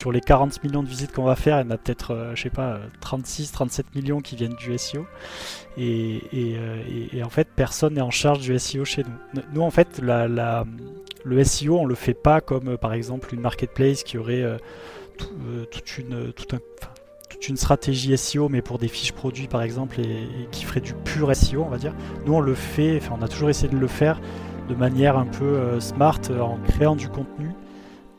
Sur les 40 millions de visites qu'on va faire, il y en a peut-être, euh, je sais pas, 36, 37 millions qui viennent du SEO. Et, et, en fait, personne n'est en charge du SEO chez nous. Nous, en fait, le SEO, on le fait pas comme par exemple une marketplace qui aurait toute une, tout un, toute une stratégie SEO, mais pour des fiches produits par exemple, et, qui ferait du pur SEO, on va dire. Nous, on le fait, enfin, on a toujours essayé de le faire de manière un peu euh, smart, euh, en créant du contenu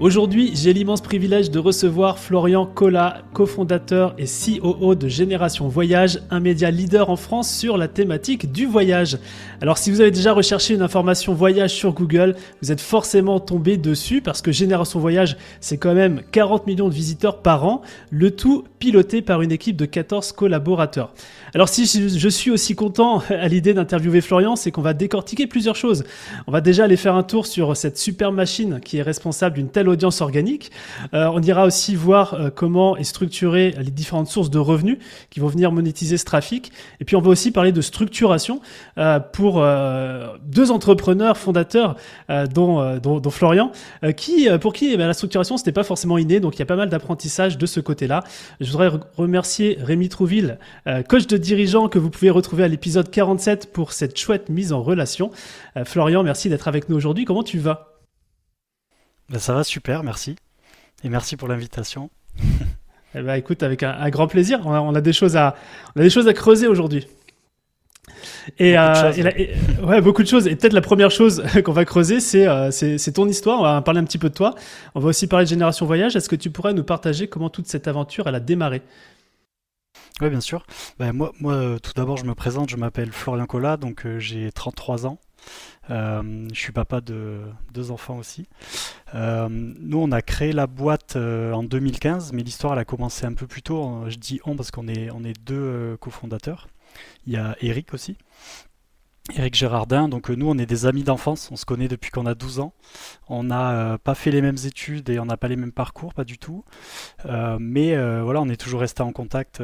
Aujourd'hui, j'ai l'immense privilège de recevoir Florian Collat, cofondateur et COO de Génération Voyage, un média leader en France sur la thématique du voyage. Alors si vous avez déjà recherché une information voyage sur Google, vous êtes forcément tombé dessus parce que Génération Voyage, c'est quand même 40 millions de visiteurs par an, le tout piloté par une équipe de 14 collaborateurs. Alors si je suis aussi content à l'idée d'interviewer Florian, c'est qu'on va décortiquer plusieurs choses. On va déjà aller faire un tour sur cette super machine qui est responsable d'une telle audience organique. Euh, on ira aussi voir euh, comment est structurée les différentes sources de revenus qui vont venir monétiser ce trafic. Et puis on va aussi parler de structuration euh, pour deux entrepreneurs fondateurs, dont, dont, Florian, qui pour qui eh ben, la structuration c'était pas forcément inné. Donc il y a pas mal d'apprentissage de ce côté-là. Je voudrais remercier Rémi Trouville, coach de dirigeant que vous pouvez retrouver à l'épisode 47 pour cette chouette mise en relation. Florian, merci d'être avec nous aujourd'hui. Comment tu vas? Ben, ça va super, merci. Et merci pour l'invitation. eh ben, écoute, avec un, grand plaisir. On a, des choses à, on a des choses à creuser aujourd'hui. Et, beaucoup de euh, ouais, beaucoup de choses. Et peut-être la première chose qu'on va creuser, euh, c'est ton histoire. On va parler un petit peu de toi. On va aussi parler de Génération Voyage. Est-ce que tu pourrais nous partager comment toute cette aventure elle a démarré? Oui, bien sûr. Ben, moi, moi, tout d'abord, je me présente. Je m'appelle Florian Collat, donc euh, j'ai 33 ans. Euh, je suis papa de deux enfants aussi. Euh, nous, on a créé la boîte euh, en 2015, mais l'histoire elle a commencé un peu plus tôt. Je dis on parce qu'on est, est deux cofondateurs. Il y a Eric aussi. Eric Gérardin, donc nous on est des amis d'enfance, on se connaît depuis qu'on a 12 ans. On n'a pas fait les mêmes études et on n'a pas les mêmes parcours, pas du tout. mais voilà, on est toujours resté en contact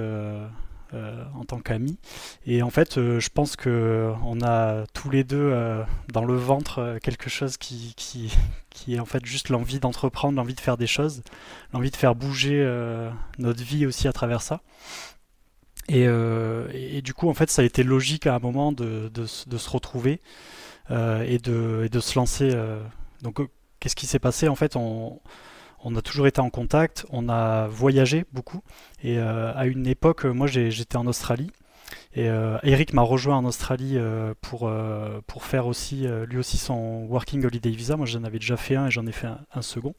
euh, en tant qu'amis. Et en fait, euh, je pense que on a tous les deux euh, dans le ventre quelque chose qui, qui, qui est en fait juste l'envie d'entreprendre, l'envie de faire des choses, l'envie de faire bouger notre vie aussi à travers ça. Et, et, du coup, en fait, ça a été logique à un moment de, se retrouver et, de, et, de, se lancer. donc, qu'est-ce qui s'est passé? En fait, on, a toujours été en contact, on a voyagé beaucoup. Et euh, à une époque, moi j'étais en Australie. Et euh, Eric m'a rejoint en Australie euh, pour, pour faire aussi, lui aussi son Working Holiday Visa. Moi j'en avais déjà fait un et j'en ai fait un, second.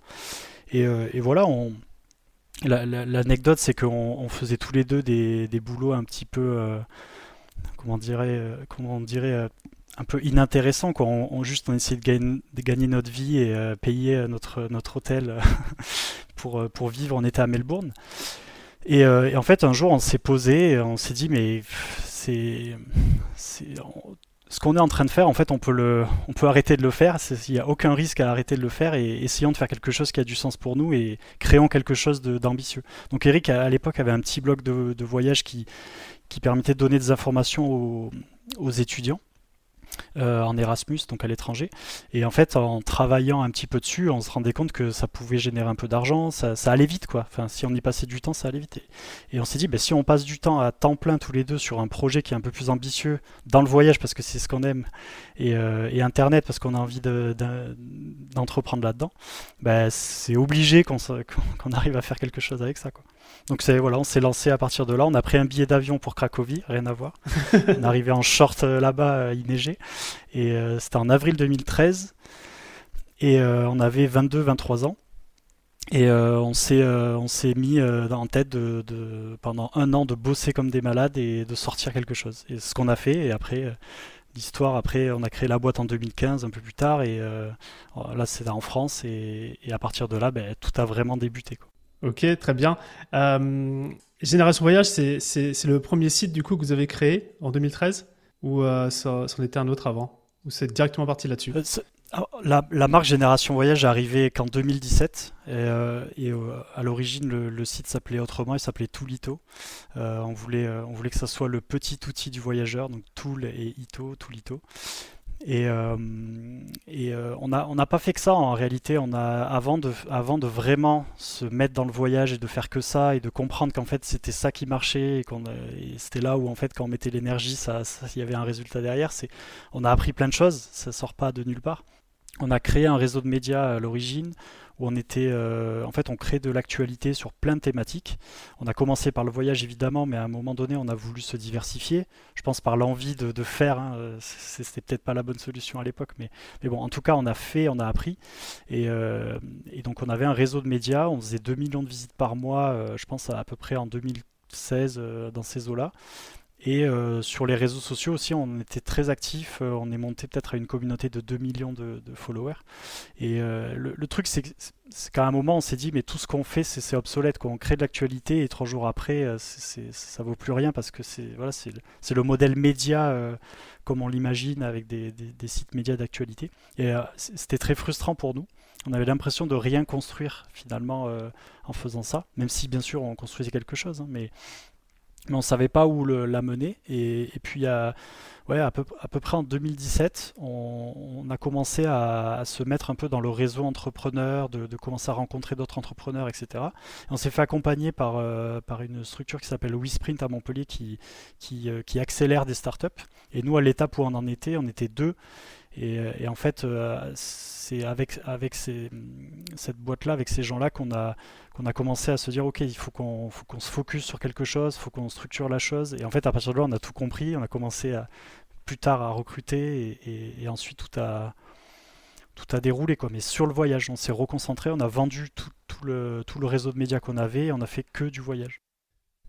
Et, voilà, on, l'anecdote c'est qu'on faisait tous les deux des, des boulots un petit peu, comment, dirait, comment on dirait, un peu inintéressant. Quoi. On, juste on essayait de, de gagner notre vie et euh, payer notre, notre hôtel pour, euh, pour vivre. On était à Melbourne. Et, euh, et en fait, un jour, on s'est posé, on s'est dit, mais c'est, ce qu'on est en train de faire, en fait, on peut, le, on peut arrêter de le faire. Il n'y a aucun risque à arrêter de le faire et essayons de faire quelque chose qui a du sens pour nous et créons quelque chose d'ambitieux. Donc Eric, à, l'époque, avait un petit blog de, voyage qui, permettait de donner des informations aux étudiants. Euh, en Erasmus, donc à l'étranger. Et en fait, en travaillant un petit peu dessus, on se rendait compte que ça pouvait générer un peu d'argent, ça, allait vite quoi. Enfin, si on y passait du temps, ça allait vite. Et, on s'est dit, ben, si on passe du temps à temps plein tous les deux sur un projet qui est un peu plus ambitieux dans le voyage parce que c'est ce qu'on aime et, euh, Internet parce qu'on a envie d'entreprendre là-dedans, ben, c'est obligé qu'on arrive à faire quelque chose avec ça quoi. Donc c'est voilà, on s'est lancé à partir de là. On a pris un billet d'avion pour Cracovie, rien à voir. on est arrivé en short euh, là-bas, euh, il neigeait. Et euh, c'était en avril 2013. Et on avait 22-23 ans. Et on s'est on s'est mis en tête de, pendant un an de bosser comme des malades et de sortir quelque chose. Et c'est ce qu'on a fait. Et après l'histoire, après on a créé la boîte en 2015, un peu plus tard. Et là c'est en France. Et, à partir de là, ben, tout a vraiment débuté. Quoi. Ok, très bien. Euh, Génération Voyage, c'est le premier site du coup que vous avez créé en 2013 ou c'en était un autre avant? Ou c'est directement parti là-dessus? La, marque Génération Voyage est arrivée qu'en 2017 et, et à l'origine le, site s'appelait autrement, il s'appelait Toolito. on, voulait, on voulait que ça soit le petit outil du voyageur, donc Tool et Ito, Toolito. Et, euh, euh, on n'a pas fait que ça en réalité. On a, avant, de, vraiment se mettre dans le voyage et de faire que ça et de comprendre qu'en fait c'était ça qui marchait et, qu'on c'était là où en fait quand on mettait l'énergie, ça, il y avait un résultat derrière. On a appris plein de choses, ça sort pas de nulle part. On a créé un réseau de médias à l'origine où on était, euh, en fait, on crée de l'actualité sur plein de thématiques. On a commencé par le voyage évidemment, mais à un moment donné, on a voulu se diversifier. Je pense par l'envie de, faire. Hein, euh, C'était peut-être pas la bonne solution à l'époque, mais, bon, en tout cas, on a fait, on a appris. Et, euh, donc, on avait un réseau de médias. On faisait 2 millions de visites par mois, je pense à peu près en 2016 dans ces eaux-là. Et euh, sur les réseaux sociaux aussi, on était très actifs. Euh, on est monté peut-être à une communauté de 2 millions de, followers. Et euh, le, truc, c'est qu'à un moment, on s'est dit, mais tout ce qu'on fait, c'est obsolète. Quoi. On crée de l'actualité et trois jours après, ça vaut plus rien parce que c'est voilà, le, le modèle média comme on l'imagine avec des, des, sites médias d'actualité. Et c'était très frustrant pour nous. On avait l'impression de rien construire finalement en faisant ça, même si bien sûr on construisait quelque chose. Hein, mais mais on ne savait pas où la mener. Et, puis, à, ouais, à, peu, à peu près en 2017, on, a commencé à, se mettre un peu dans le réseau entrepreneur, de, commencer à rencontrer d'autres entrepreneurs, etc. on s'est fait accompagner par, euh, par une structure qui s'appelle WeSprint à Montpellier qui, euh, qui accélère des startups. Et nous, à l'étape où on en était, on était deux. Et, euh, et en fait, c'est avec, cette boîte-là, avec ces gens-là, qu'on a, commencé à se dire ok, il faut qu'on se focus sur quelque chose, il faut qu'on structure la chose. Et en fait, à partir de là, on a tout compris. On a commencé plus tard à recruter et, ensuite tout a, tout a déroulé. Quoi. Mais sur le voyage, on s'est reconcentré, on a vendu tout, tout, le, tout le réseau de médias qu'on avait et on a fait que du voyage.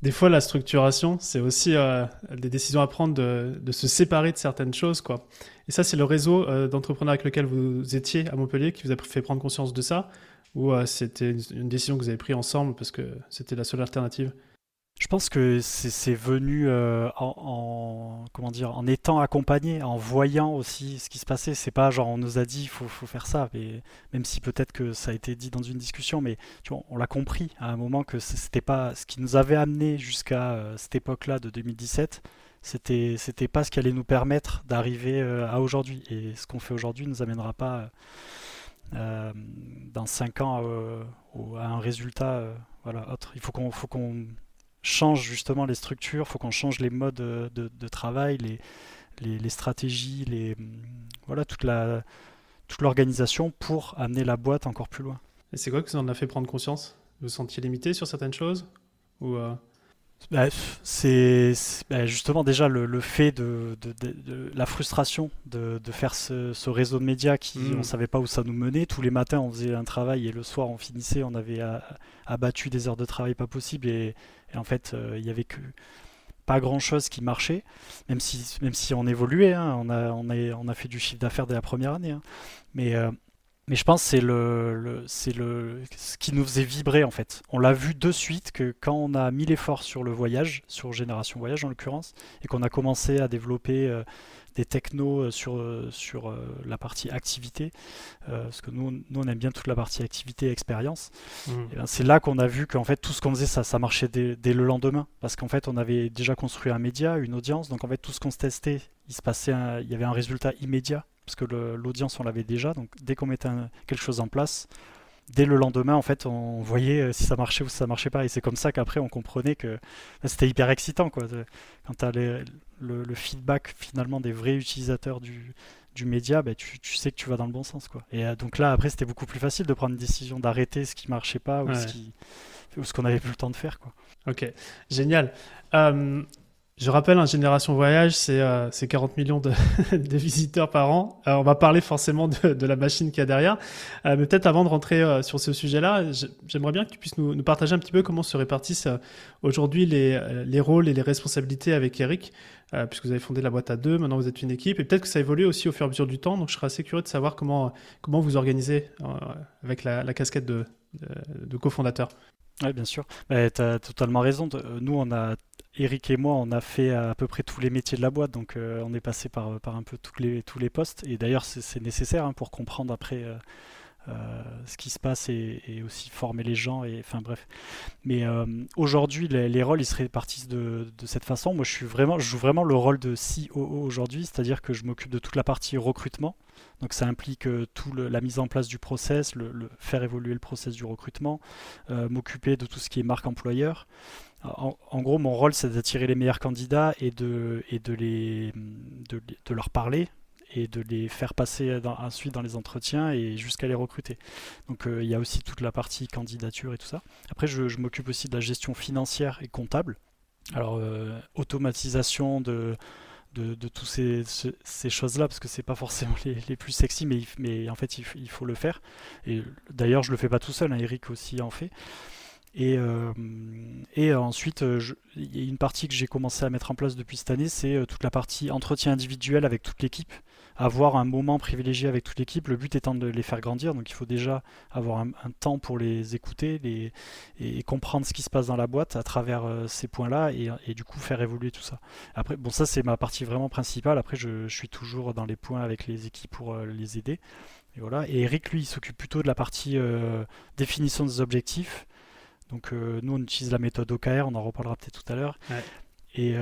Des fois, la structuration, c'est aussi euh, des décisions à prendre de, se séparer de certaines choses. Quoi. Et ça, c'est le réseau euh, d'entrepreneurs avec lequel vous étiez à Montpellier qui vous a fait prendre conscience de ça? Ou euh, c'était une décision que vous avez prise ensemble parce que c'était la seule alternative? Je pense que c'est venu euh, en, comment dire en étant accompagné, en voyant aussi ce qui se passait. C'est pas genre on nous a dit il faut, faire ça, mais même si peut-être que ça a été dit dans une discussion, mais tu vois, on l'a compris à un moment que c'était pas ce qui nous avait amené jusqu'à euh, cette époque-là de 2017. C'était c'était pas ce qui allait nous permettre d'arriver euh, à aujourd'hui. Et ce qu'on fait aujourd'hui nous amènera pas dans 5 ans à un résultat voilà autre. Il faut qu'on faut qu'on change justement les structures, il faut qu'on change les modes de, travail, les, les, stratégies, les, voilà, toute la toute l'organisation pour amener la boîte encore plus loin. Et c'est quoi que ça en a fait prendre conscience? Vous vous sentiez limité sur certaines choses? Ou euh, bah, c'est bah, justement déjà le, fait de, de, la frustration de, faire ce, réseau de médias qui mmh. on savait pas où ça nous menait. Tous les matins on faisait un travail et le soir on finissait, on avait abattu des heures de travail pas possible et, en fait euh, il y avait pas grand chose qui marchait, même si, même si on évoluait, hein. on, a, on, a, fait du chiffre d'affaires dès la première année. Hein. Mais euh, mais je pense que c'est le, le, ce qui nous faisait vibrer en fait. On l'a vu de suite que quand on a mis l'effort sur le voyage, sur Génération Voyage en l'occurrence, et qu'on a commencé à développer euh, des technos euh, sur, euh, sur la partie activité, parce que nous, nous on aime bien toute la partie activité et expérience, mmh. c'est là qu'on a vu qu'en fait tout ce qu'on faisait ça, ça marchait dès, dès le lendemain, parce qu'en fait on avait déjà construit un média, une audience, donc en fait tout ce qu'on se testait, il se passait, il y avait un résultat immédiat parce que l'audience on l'avait déjà, donc dès qu'on mettait quelque chose en place, dès le lendemain en fait on voyait euh, si ça marchait ou si ça marchait pas, et c'est comme ça qu'après on comprenait que c'était hyper excitant quoi. Quand tu as le, le, feedback finalement des vrais utilisateurs du, du média, bah, tu, tu, sais que tu vas dans le bon sens quoi. Et euh, donc là après c'était beaucoup plus facile de prendre une décision d'arrêter ce qui marchait pas ou ce qui ou ce qu'on avait plus le temps de faire quoi. Ok, génial. Euh, je rappelle, un hein, Génération Voyage, c'est 40 euh, millions de, visiteurs par an. Euh, on va parler forcément de, la machine qu'il y a derrière. Euh, mais peut-être avant de rentrer sur ce sujet-là, j'aimerais bien que tu puisses nous, partager un petit peu comment se répartissent aujourd'hui les, les, rôles et les responsabilités avec Eric, puisque vous avez fondé la boîte à deux, maintenant vous êtes une équipe. Et peut-être que ça évolue aussi au fur et à mesure du temps. Donc je serais assez curieux de savoir comment, vous organisez avec la, casquette de, cofondateur. Oui, bien sûr. Tu as totalement raison. Nous, on a Eric et moi, on a fait à peu près tous les métiers de la boîte, donc on est passé par, par un peu tous les, tous les postes. Et d'ailleurs, c'est nécessaire hein, pour comprendre après euh, ce qui se passe et, aussi former les gens. Et, enfin bref. Mais euh, aujourd'hui, les, rôles ils se répartissent de, cette façon. Moi, je, suis vraiment, joue vraiment le rôle de COO aujourd'hui, c'est-à-dire que je m'occupe de toute la partie recrutement. Donc ça implique euh, tout la mise en place du process, le, faire évoluer le process du recrutement, m'occuper de tout ce qui est marque employeur. En, gros, mon rôle, c'est d'attirer les meilleurs candidats et de, les, de, leur parler, et de les faire passer ensuite dans les entretiens et jusqu'à les recruter. Donc euh, il y a aussi toute la partie candidature et tout ça. Après, je, m'occupe aussi de la gestion financière et comptable. Alors, euh, automatisation de, de, de toutes ces, choses-là, parce que c'est pas forcément les, plus sexy, mais, mais en fait, il, faut le faire. Et d'ailleurs, je le fais pas tout seul, hein, Eric aussi en fait. Et, euh, et ensuite, il y a une partie que j'ai commencé à mettre en place depuis cette année, c'est toute la partie entretien individuel avec toute l'équipe avoir un moment privilégié avec toute l'équipe. Le but étant de les faire grandir, donc il faut déjà avoir un, temps pour les écouter et, comprendre ce qui se passe dans la boîte à travers euh, ces points-là et, du coup faire évoluer tout ça. Après, bon, ça c'est ma partie vraiment principale. Après, je, suis toujours dans les points avec les équipes pour euh, les aider. Et voilà. Et Eric, lui, il s'occupe plutôt de la partie euh, définition des objectifs. Donc nous, on utilise la méthode OKR, on en reparlera peut-être tout à l'heure. Et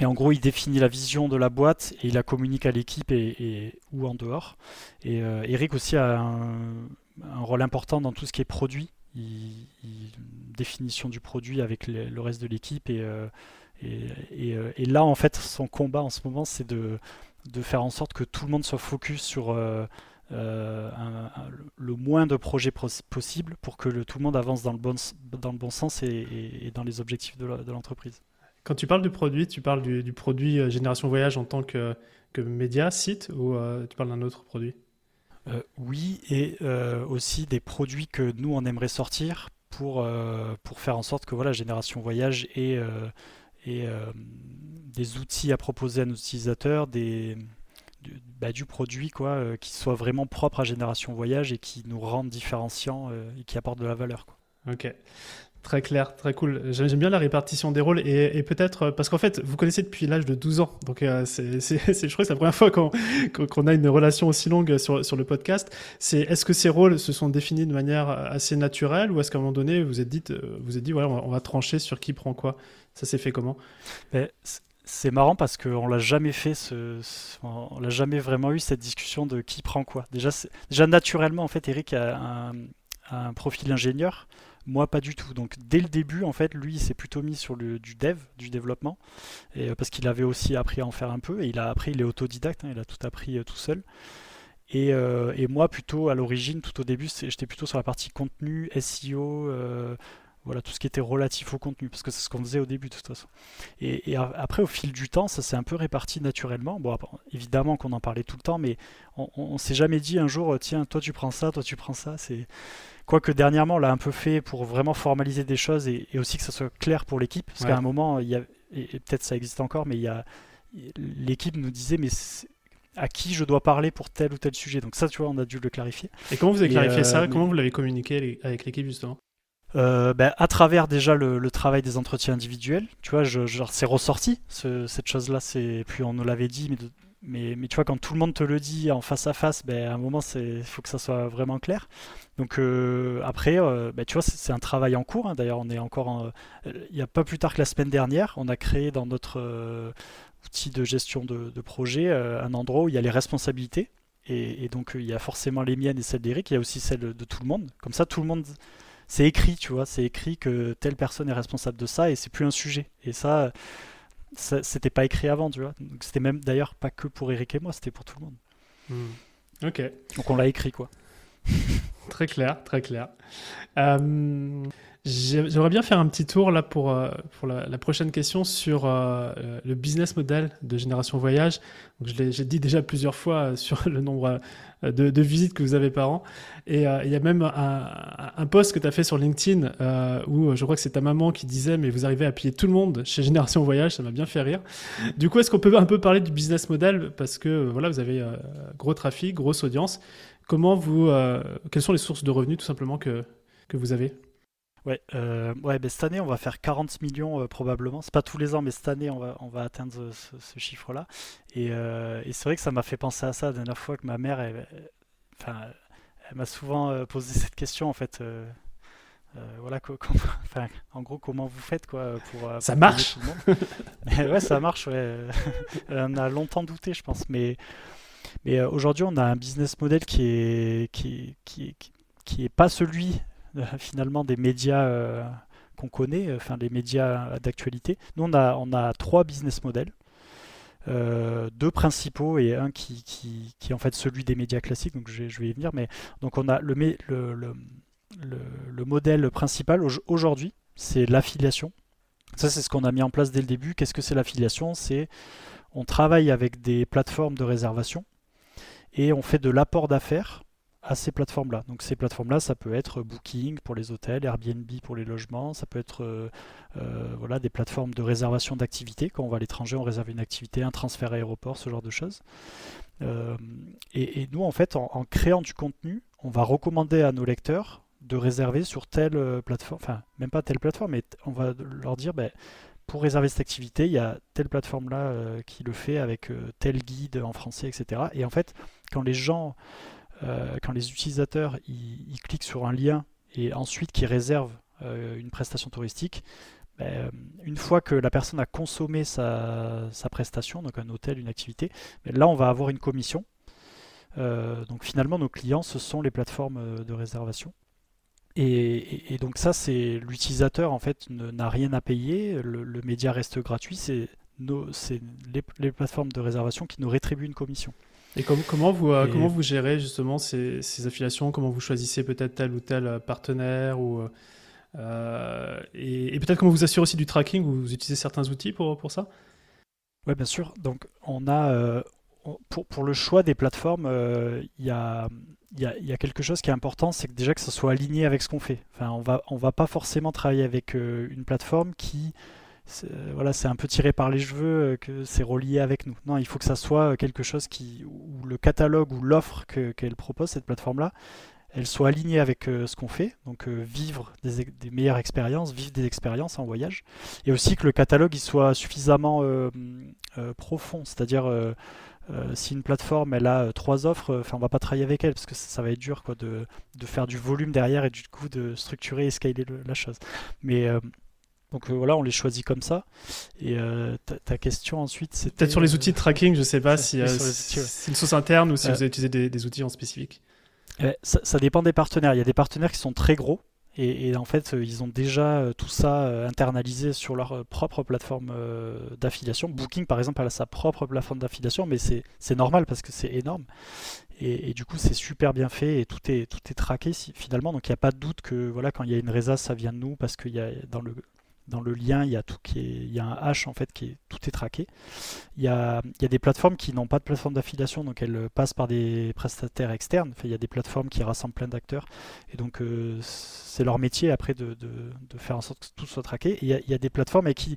et en gros, il définit la vision de la boîte et il la communique à l'équipe et, ou en dehors. Et euh, Eric aussi a un, rôle important dans tout ce qui est produit. Il, définition du produit avec le reste de l'équipe. Et, euh, euh, et, là, en fait, son combat en ce moment, c'est de, de, faire en sorte que tout le monde soit focus sur le moins de projets possible pour que le, tout le monde avance dans le bon, dans le bon sens et, dans les objectifs de l'entreprise. Quand tu parles du produit, tu parles du, produit euh, Génération Voyage en tant que, que média, site, ou euh, tu parles d'un autre produit? Euh, Oui, et aussi des produits que nous, on aimerait sortir pour, pour faire en sorte que voilà, Génération Voyage ait, des outils à proposer à nos utilisateurs, des, du, bah, du produit quoi, qui soit vraiment propre à Génération Voyage et qui nous rende différenciants et qui apporte de la valeur. Quoi. Ok. Très clair, très cool. J'aime bien la répartition des rôles et, peut-être euh, parce qu'en fait, vous connaissez depuis l'âge de 12 ans. Donc, euh, c'est, je crois que c'est la première fois qu'on, a une relation aussi longue sur, sur le podcast. C'est est-ce que ces rôles se sont définis de manière assez naturelle ou est-ce qu'à un moment donné, vous êtes dit, euh, vous êtes dit, ouais, on va, trancher sur qui prend quoi? Ça s'est fait comment? Ben, c'est marrant parce qu'on l'a jamais fait, ce, on l'a jamais vraiment eu cette discussion de qui prend quoi. Déjà, naturellement, en fait, Eric a un, profil ingénieur. Moi, pas du tout. Donc, dès le début, en fait, lui, il s'est plutôt mis sur le, du dev, du développement, euh, parce qu'il avait aussi appris à en faire un peu, et il a appris, il est autodidacte, hein, il a tout appris euh, tout seul. Et, euh, et, moi, plutôt à l'origine, tout au début, j'étais plutôt sur la partie contenu, SEO, voilà, tout ce qui était relatif au contenu, parce que c'est ce qu'on faisait au début de toute façon. Et, après, au fil du temps, ça s'est un peu réparti naturellement. Bon, évidemment qu'on en parlait tout le temps, mais on, on, s'est jamais dit un jour, tiens, toi tu prends ça, toi tu prends ça. C'est Quoique dernièrement, on l'a un peu fait pour vraiment formaliser des choses et, aussi que ça soit clair pour l'équipe. Parce qu'à un moment, il y a, et, peut-être ça existe encore, mais il y a l'équipe nous disait mais à qui je dois parler pour tel ou tel sujet? Donc ça, tu vois, on a dû le clarifier. Et comment vous avez clarifié ça? euh, Comment vous l'avez communiqué avec l'équipe justement? Euh, ben, à travers déjà le, travail des entretiens individuels, tu vois, c'est ressorti cette chose-là, c'est puis on nous l'avait dit, mais tu vois, quand tout le monde te le dit en face à face, ben, à un moment, il faut que ça soit vraiment clair. Donc euh, après, euh, ben, tu vois, c'est un travail en cours. Hein. D'ailleurs, on est encore il n'y a pas plus tard que la semaine dernière, on a créé dans notre outil de gestion de, projet un endroit où il y a les responsabilités. Et, donc, il y a forcément les miennes et celles d'Eric. Il y a aussi celles de tout le monde. Comme ça, tout le monde c'est écrit, tu vois, c'est écrit que telle personne est responsable de ça et c'est plus un sujet. Et ça, c'était pas écrit avant, tu vois. C'était même d'ailleurs pas que pour Eric et moi, c'était pour tout le monde. Hmm. Ok. Donc on l'a écrit, quoi. très clair, très clair. Euh, J'aimerais bien faire un petit tour là pour, euh, pour la, prochaine question sur euh, le business model de Génération Voyage. J'ai dit déjà plusieurs fois euh, sur le nombre de, visites que vous avez par an. Et il y a même un, un post que tu as fait sur LinkedIn où je crois que c'est ta maman qui disait mais vous arrivez à piller tout le monde chez Génération Voyage, ça m'a bien fait rire. Du coup, est-ce qu'on peut un peu parler du business model? Parce que voilà, vous avez gros trafic, grosse audience. Comment vous, quelles sont les sources de revenus tout simplement que, que vous avez? Ouais, euh, ouais ben, cette année, on va faire 40 millions euh, probablement. C'est pas tous les ans, mais cette année, on va, on va atteindre ce, chiffre-là. Et, euh, et c'est vrai que ça m'a fait penser à ça la dernière fois que ma mère, elle, enfin, elle m'a souvent posé cette question en fait. voilà, enfin, en gros, comment vous faites quoi pour, ça marche. ouais, ça marche. Ouais. on a longtemps douté, je pense, mais mais aujourd'hui, on a un business model qui est qui, qui, qui, qui est pas celui finalement des médias euh, qu'on connaît, euh, enfin les médias d'actualité. Nous, on a, on a trois business models. Euh, deux principaux et un qui, qui, qui, est en fait celui des médias classiques, donc je, vais y venir. Mais donc on a le, le, le, le modèle principal aujourd'hui, c'est l'affiliation. Ça, c'est ce qu'on a mis en place dès le début. Qu'est-ce que c'est l'affiliation? C'est on travaille avec des plateformes de réservation et on fait de l'apport d'affaires à ces plateformes-là. Donc ces plateformes-là, ça peut être Booking pour les hôtels, Airbnb pour les logements, ça peut être euh, euh, voilà, des plateformes de réservation d'activités. Quand on va à l'étranger, on réserve une activité, un transfert aéroport, ce genre de choses. Euh, et, nous, en fait, en, créant du contenu, on va recommander à nos lecteurs de réserver sur telle plateforme, enfin même pas telle plateforme, mais on va leur dire, ben, pour réserver cette activité, il y a telle plateforme-là qui le fait avec tel guide en français, etc. Et en fait, quand les gens euh, quand les utilisateurs cliquent sur un lien et ensuite qu'ils réservent euh, une prestation touristique, ben, une fois que la personne a consommé sa, prestation, donc un hôtel, une activité, ben, là on va avoir une commission. Euh, donc finalement nos clients ce sont les plateformes de réservation. Et, donc ça c'est l'utilisateur en fait n'a rien à payer, le, média reste gratuit, c'est les plateformes de réservation qui nous rétribuent une commission. Et comment, vous, euh, comment vous gérez justement ces, affiliations? Comment vous choisissez peut-être tel ou tel euh, partenaire ou, euh, Et, peut-être comment vous assurez aussi du tracking? Vous utilisez certains outils pour, pour ça? Oui, bien sûr. Donc, on a, pour, pour, le choix des plateformes, il y, a, y, a, y, a, quelque chose qui est important, c'est que déjà que ça soit aligné avec ce qu'on fait. Enfin, on va, on va pas forcément travailler avec une plateforme qui voilà, c'est un peu tiré par les cheveux euh, que c'est relié avec nous. Non, il faut que ça soit euh, quelque chose qui, où le catalogue ou l'offre qu'elle propose, cette plateforme-là, elle soit alignée avec euh, ce qu'on fait, donc vivre des, meilleures expériences, vivre des expériences en voyage, et aussi que le catalogue il soit suffisamment profond, c'est-à-dire si une plateforme elle a trois offres, enfin on va pas travailler avec elle parce que ça, va être dur quoi de, de, faire du volume derrière et du coup de structurer et scaler la chose. Mais donc euh, voilà, on les choisit comme ça. Et euh, ta, question ensuite, c'est peut-être sur les outils de tracking. Je ne sais pas si, euh, c'est une source interne ou si vous avez utilisé des, outils en spécifique. Ça, dépend des partenaires. Il y a des partenaires qui sont très gros. Et, en fait, ils ont déjà tout ça internalisé sur leur propre plateforme d'affiliation. Booking, par exemple, a sa propre plateforme d'affiliation, mais c'est normal parce que c'est énorme. Et, du coup, c'est super bien fait et tout est, tout est traqué finalement. Donc, il n'y a pas de doute que voilà, quand il y a une résa, ça vient de nous parce qu'il y a dans le, dans le lien, il y a tout qui est, il y a un hash en fait qui est tout est traqué. Il y a, il y a des plateformes qui n'ont pas de plateforme d'affiliation, donc elles passent par des prestataires externes. Enfin, il y a des plateformes qui rassemblent plein d'acteurs, et donc euh, c'est leur métier après de, de, faire en sorte que tout soit traqué. Et il y a, il y a des plateformes qui,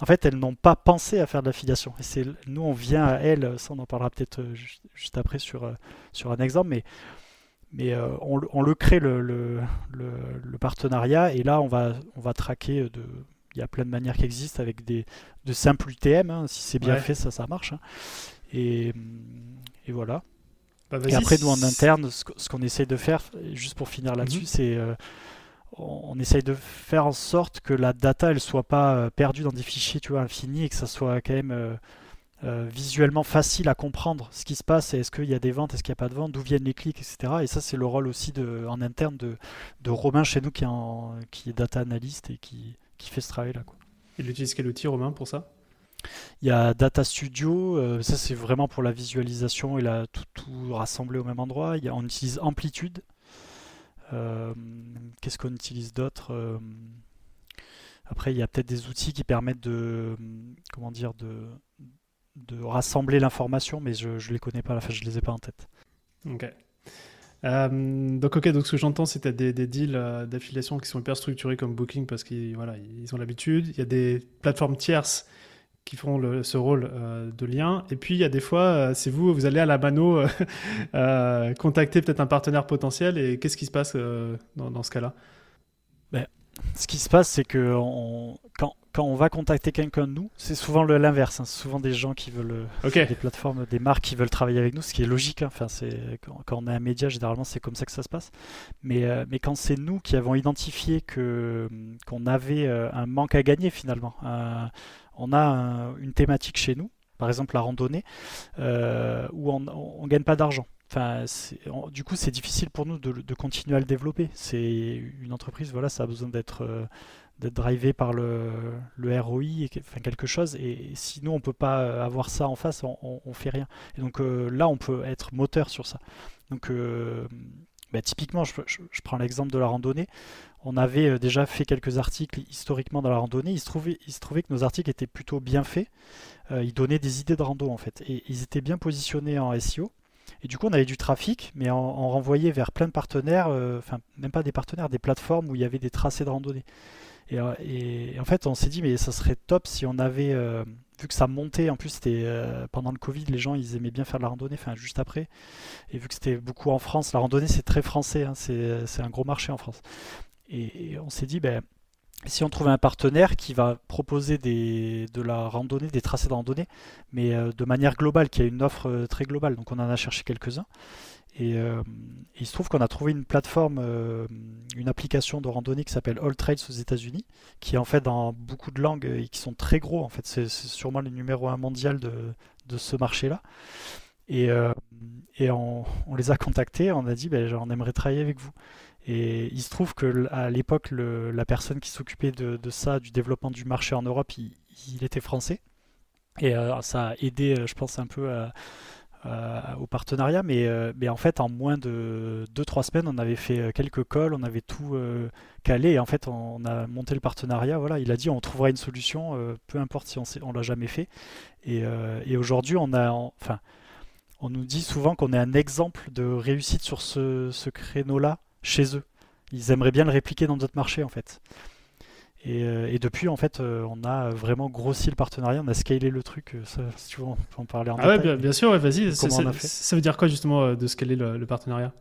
en fait, elles n'ont pas pensé à faire de l'affiliation. Et c'est nous, on vient à elles. Ça, on en parlera peut-être euh, juste après sur euh, sur un exemple, mais mais euh, on, le crée le, partenariat et là on va, on va traquer de, il y a plein de manières qui existent avec des de simples UTM hein. si c'est bien fait ça ça marche hein. et, et, voilà bah, et après nous en interne ce, qu'on essaie de faire juste pour finir là-dessus mhm. c'est euh, on, essaye de faire en sorte que la data elle soit pas euh, perdue dans des fichiers tu vois infinis et que ça soit quand même euh, visuellement facile à comprendre ce qui se passe, est-ce qu'il y a des ventes, est-ce qu'il n'y a pas de ventes, d'où viennent les clics, etc. Et ça, c'est le rôle aussi de, en interne de, de Romain chez nous qui est, qui est data analyst et qui, qui fait ce travail-là. Il utilise quel outil, Romain, pour ça? Il y a Data Studio, euh, ça c'est vraiment pour la visualisation et la, tout, tout rassemblé au même endroit. Il y a, on utilise Amplitude. Euh, qu'est-ce qu'on utilise d'autre Après, il y a peut-être des outils qui permettent de, comment dire, de, de rassembler l'information, mais je ne les connais pas, enfin, je les ai pas en tête. Ok. Euh, donc ok, donc ce que j'entends, c'est que des, des deals euh, d'affiliation qui sont hyper structurés comme Booking parce qu'ils voilà, ils ont l'habitude. Il y a des plateformes tierces qui font ce rôle euh, de lien. Et puis il y a des fois, c'est vous, vous allez à la mano contacter peut-être un partenaire potentiel. Et qu'est-ce qui se passe dans, dans, ce cas-là? Ben, ce qui se passe, c'est que on, quand, quand on va contacter quelqu'un de nous, c'est souvent l'inverse. Hein. C'est souvent des gens qui veulent, okay. des plateformes, des marques qui veulent travailler avec nous, ce qui est logique. Hein. Enfin, c'est quand, quand, on est un média, généralement, c'est comme ça que ça se passe. Mais, euh, mais quand c'est nous qui avons identifié que qu'on avait euh, un manque à gagner finalement, euh, on a un, une thématique chez nous, par exemple la randonnée, euh, où on ne gagne pas d'argent. Enfin, du coup, c'est difficile pour nous de, de, continuer à le développer. C'est une entreprise, voilà, ça a besoin d'être euh, d'être drivé par le, ROI, et, enfin quelque chose. Et, sinon, on peut pas avoir ça en face, on, on, on fait rien. Et donc euh, là, on peut être moteur sur ça. Donc, euh, bah, typiquement, je, je, je prends l'exemple de la randonnée. On avait euh, déjà fait quelques articles historiquement dans la randonnée. Il se trouvait, il se trouvait que nos articles étaient plutôt bien faits. Euh, ils donnaient des idées de rando en fait, et ils étaient bien positionnés en SEO. Et du coup, on avait du trafic, mais on, renvoyait vers plein de partenaires, euh, enfin, même pas des partenaires, des plateformes où il y avait des tracés de randonnée. Et, et, en fait, on s'est dit, mais ça serait top si on avait, euh, vu que ça montait, en plus, c'était euh, pendant le Covid, les gens, ils aimaient bien faire de la randonnée, enfin, juste après. Et vu que c'était beaucoup en France, la randonnée, c'est très français, hein, c'est un gros marché en France. Et, et on s'est dit, ben, si on trouve un partenaire qui va proposer des, de la randonnée, des tracés de randonnée, mais euh, de manière globale, qui a une offre euh, très globale. Donc on en a cherché quelques-uns. Et euh, il se trouve qu'on a trouvé une plateforme, euh, une application de randonnée qui s'appelle All Trails aux États-Unis, qui est en fait dans beaucoup de langues et qui sont très gros. En fait, c'est sûrement le numéro un mondial de, de ce marché-là. Et, euh, et on, les a contactés, on a dit, ben, on aimerait travailler avec vous. Et il se trouve que à l'époque, la personne qui s'occupait de, ça, du développement du marché en Europe, il, il était français. Et ça a aidé, je pense, un peu à, au partenariat. Mais, euh, mais, en fait, en moins de 2-3 semaines, on avait fait quelques calls, on avait tout euh, calé. Et en fait, on, on, a monté le partenariat. Voilà, il a dit on trouvera une solution, euh, peu importe si on ne l'a jamais fait. Et, et aujourd'hui, on a. Enfin, on nous dit souvent qu'on est un exemple de réussite sur ce, ce créneau-là chez eux. Ils aimeraient bien le répliquer dans d'autres marchés en fait. Et, euh, et, depuis, en fait, euh, on a vraiment grossi le partenariat, on a scalé le truc. euh, Ça, si tu veux, on peut en parler en Ah ouais, bien, bien sûr, ouais, vas-y. Ça veut dire quoi justement de scaler le, le partenariat?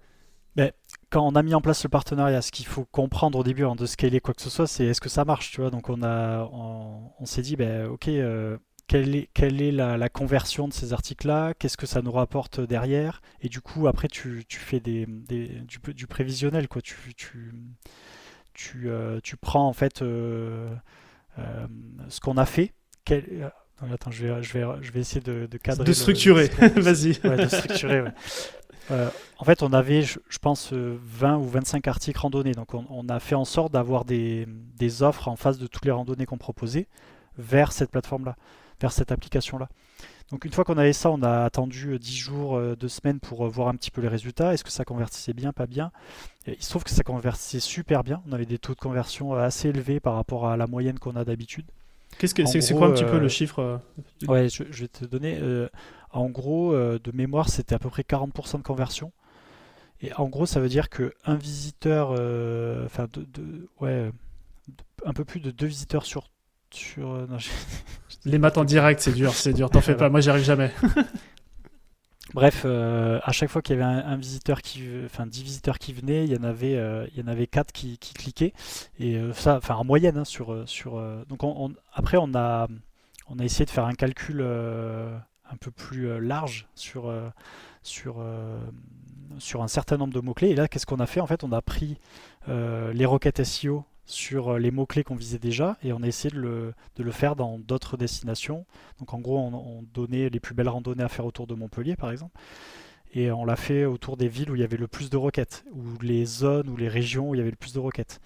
Quand on a mis en place le partenariat, ce qu'il faut comprendre au début avant de scaler quoi que ce soit, c'est est-ce que ça marche, tu vois? Donc on a, on, on s'est dit, ben ok, euh, quelle est, quelle est la, la conversion de ces articles-là, qu'est-ce que ça nous rapporte derrière, et du coup après tu, tu fais des, des- du, du prévisionnel, quoi. Tu, tu, tu, euh, tu prends en fait euh, euh, ce qu'on a fait. Quel, attends, je vais, je vais, je vais essayer de, de cadrer. De structurer, vas-y. Ouais, de structurer, ouais. Euh, en fait, on avait, je, je pense, euh, 20 ou 25 articles randonnées. Donc, on, on a fait en sorte d'avoir des, des offres en face de toutes les randonnées qu'on proposait vers cette plateforme-là, vers cette application-là. Donc, une fois qu'on avait ça, on a attendu euh, 10 jours, euh, 2 semaines pour voir un petit peu les résultats. Est-ce que ça convertissait bien, pas bien? Il se trouve que ça convertissait super bien. On avait des taux de conversion euh, assez élevés par rapport à la moyenne qu'on a d'habitude. Qu'est-ce que c'est quoi un petit peu euh, le chiffre euh, Ouais, je, je vais te donner. euh, en gros, euh, de mémoire, c'était à peu près 40% de conversion. Et en gros, ça veut dire que un visiteur, enfin, de, de- ouais, un peu plus de deux visiteurs sur. sur non, Les maths en direct, c'est dur, c'est dur. T'en fais pas, moi j'y arrive jamais. Bref, euh, à chaque fois qu'il y avait un, visiteur qui, enfin, 10 visiteurs qui venaient, il y en avait, euh, il y en avait 4 qui, qui cliquaient. Et euh, ça, enfin, en moyenne, hein, sur, euh, euh, après, on a, essayé de faire un calcul euh, un peu plus euh, large sur, euh, sur, euh, un certain nombre de mots-clés. Et là, qu'est-ce qu'on a fait? En fait, on a pris euh, les requêtes SEO sur euh, les mots-clés qu'on visait déjà et on a essayé de le, de le faire dans d'autres destinations. Donc en gros, on, on donnait les plus belles randonnées à faire autour de Montpellier, par exemple. Et on l'a fait autour des villes où il y avait le plus de requêtes, ou les zones ou les régions où il y avait le plus de requêtes.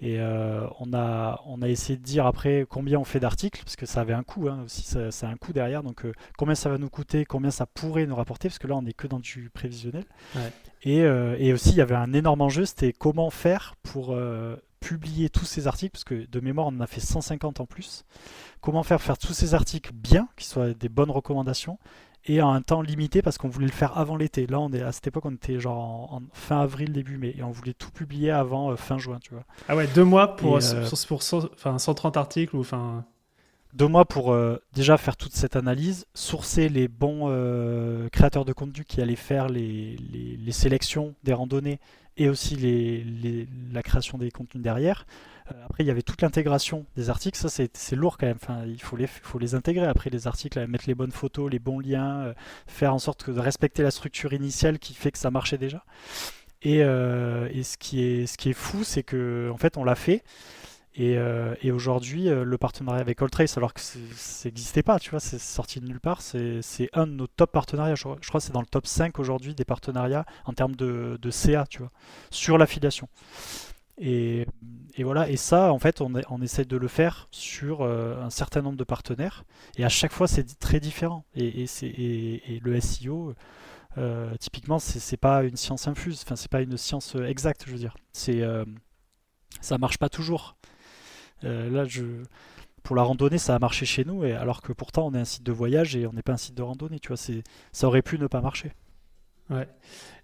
Et euh, on, a, on a essayé de dire après combien on fait d'articles, parce que ça avait un coût hein, aussi, ça, ça a un coût derrière. Donc euh, combien ça va nous coûter, combien ça pourrait nous rapporter, parce que là on n'est que dans du prévisionnel. Ouais. Et, euh, et aussi il y avait un énorme enjeu, c'était comment faire pour publier tous ces articles, parce que de mémoire on en a fait 150 en plus. Comment faire faire tous ces articles bien, qui soient des bonnes recommandations, et en un temps limité parce qu'on voulait le faire avant l'été. Là, on est à cette époque, on était genre en, en fin avril, début mai, et on voulait tout publier avant euh, fin juin, tu vois. Ah ouais, deux mois pour, Et, euh, pour, pour cent- enfin, 130 articles ou enfin. deux mois pour euh, déjà faire toute cette analyse, sourcer les bons euh, créateurs de contenu qui allaient faire les, les, sélections des randonnées et aussi la création des contenus derrière. Euh, après, il y avait toute l'intégration des articles. Ça, c'est lourd quand même. Enfin, il faut les, faut les intégrer après les articles, mettre les bonnes photos, les bons liens, faire en sorte de respecter la structure initiale qui fait que ça marchait déjà. Et, et ce, qui est, ce qui est fou, c'est que en fait, on l'a fait. Euh, et, aujourd'hui, euh, le partenariat avec Alltrace, alors que ça n'existait pas, tu vois, c'est sorti de nulle part, c'est un de nos top partenariats. Je, crois que c'est dans le top 5 aujourd'hui des partenariats en termes de, CA, tu vois, sur l'affiliation. Et, voilà, et ça, en fait, on, essaie de le faire sur euh, un certain nombre de partenaires. Et à chaque fois, c'est très différent. Et, et, le SEO, typiquement, c'est pas une science infuse, enfin, c'est pas une science exacte, je veux dire. C'est ça marche pas toujours. Euh, là, je, pour la randonnée, ça a marché chez nous, et alors que pourtant on est un site de voyage et on n'est pas un site de randonnée. Tu vois, ça aurait pu ne pas marcher. Ouais.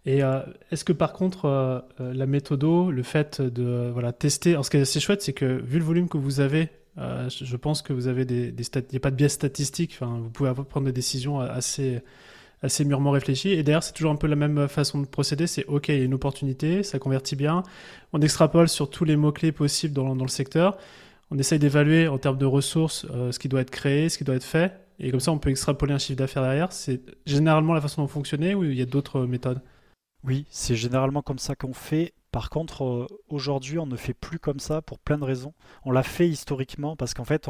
Et euh, est-ce que par contre, euh, la méthodo, le fait de voilà, tester, alors ce qui est assez chouette, c'est que vu le volume que vous avez, je pense que vous avez des, des il n'y a pas de biais statistique, enfin, vous pouvez prendre des décisions assez, assez mûrement réfléchi. Et d'ailleurs, c'est toujours un peu la même façon de procéder. C'est OK, il y a une opportunité, ça convertit bien. On extrapole sur tous les mots-clés possibles dans, le secteur. On essaye d'évaluer en termes de ressources euh, ce qui doit être créé, ce qui doit être fait. Et comme ça, on peut extrapoler un chiffre d'affaires derrière. C'est généralement la façon dont fonctionner ou il y a d'autres méthodes? Oui, c'est généralement comme ça qu'on fait. Par contre, euh, aujourd'hui, on ne fait plus comme ça pour plein de raisons. On l'a fait historiquement parce qu'en fait,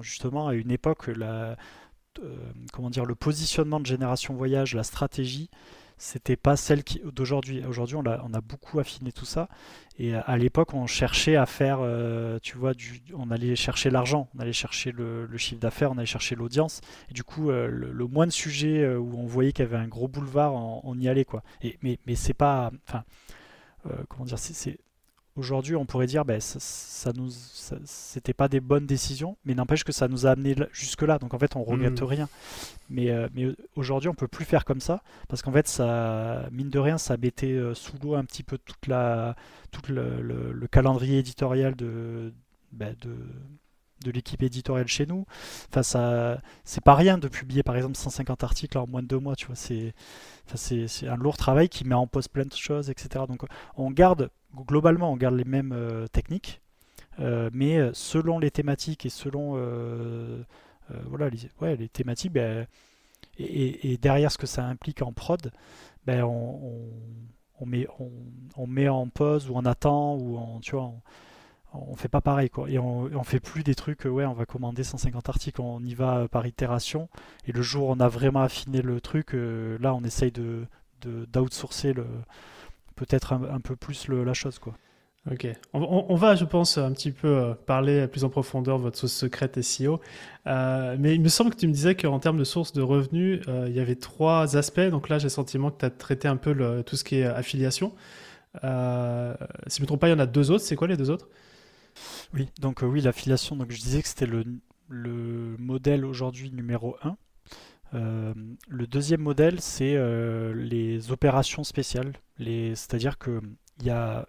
justement, à une époque, euh, le positionnement de Génération Voyage, la stratégie, c'était pas celle d'aujourd'hui. Aujourd'hui, on a, beaucoup affiné tout ça. Et à, l'époque, on cherchait à faire, euh, tu vois, on allait chercher l'argent, on allait chercher le, chiffre d'affaires, on allait chercher l'audience. Et du coup, euh, le, moins de sujets où on voyait qu'il y avait un gros boulevard, on, y allait, quoi. Et, mais mais c'est pas, enfin, comment dire, c'est aujourd'hui, on pourrait dire, ben, ça, ça nous, c'était pas des bonnes décisions, mais n'empêche que ça nous a amené jusque là. Donc en fait, on regrette mmh. rien. Mais, euh, mais aujourd'hui, on peut plus faire comme ça parce qu'en fait, ça, mine de rien, ça mettait euh, sous l'eau un petit peu toute la, tout le, calendrier éditorial de, ben, de de l'équipe éditoriale chez nous. Enfin, ça, c'est pas rien de publier par exemple 150 articles en moins de deux mois, tu vois. C'est, c'est, un lourd travail qui met en pause plein de choses, etc. Donc, on garde globalement, on garde les mêmes euh, techniques, euh, mais euh, selon les thématiques et selon voilà, les, ouais, les thématiques, ben, et, derrière ce que ça implique en prod, ben, on, on, met, on, met en pause ou on attend ou on, tu vois, on, fait pas pareil quoi. Et on, on fait plus des trucs, ouais, on va commander 150 articles, on y va par itération. Et le jour où on a vraiment affiné le truc, là on essaye de d'outsourcer le peut-être un, peu plus la chose. quoi. Ok. On, va, je pense, un petit peu euh, parler plus en profondeur de votre source secrète SEO. Euh, mais il me semble que tu me disais qu'en termes de sources de revenus, euh, il y avait trois aspects. Donc là, j'ai le sentiment que tu as traité un peu tout ce qui est affiliation. si je ne me trompe pas, il y en a deux autres. C'est quoi les deux autres? Oui, donc oui, l'affiliation. Donc je disais que c'était le, le modèle aujourd'hui numéro 1. Euh, le deuxième modèle, c'est euh, les opérations spéciales. C'est-à-dire que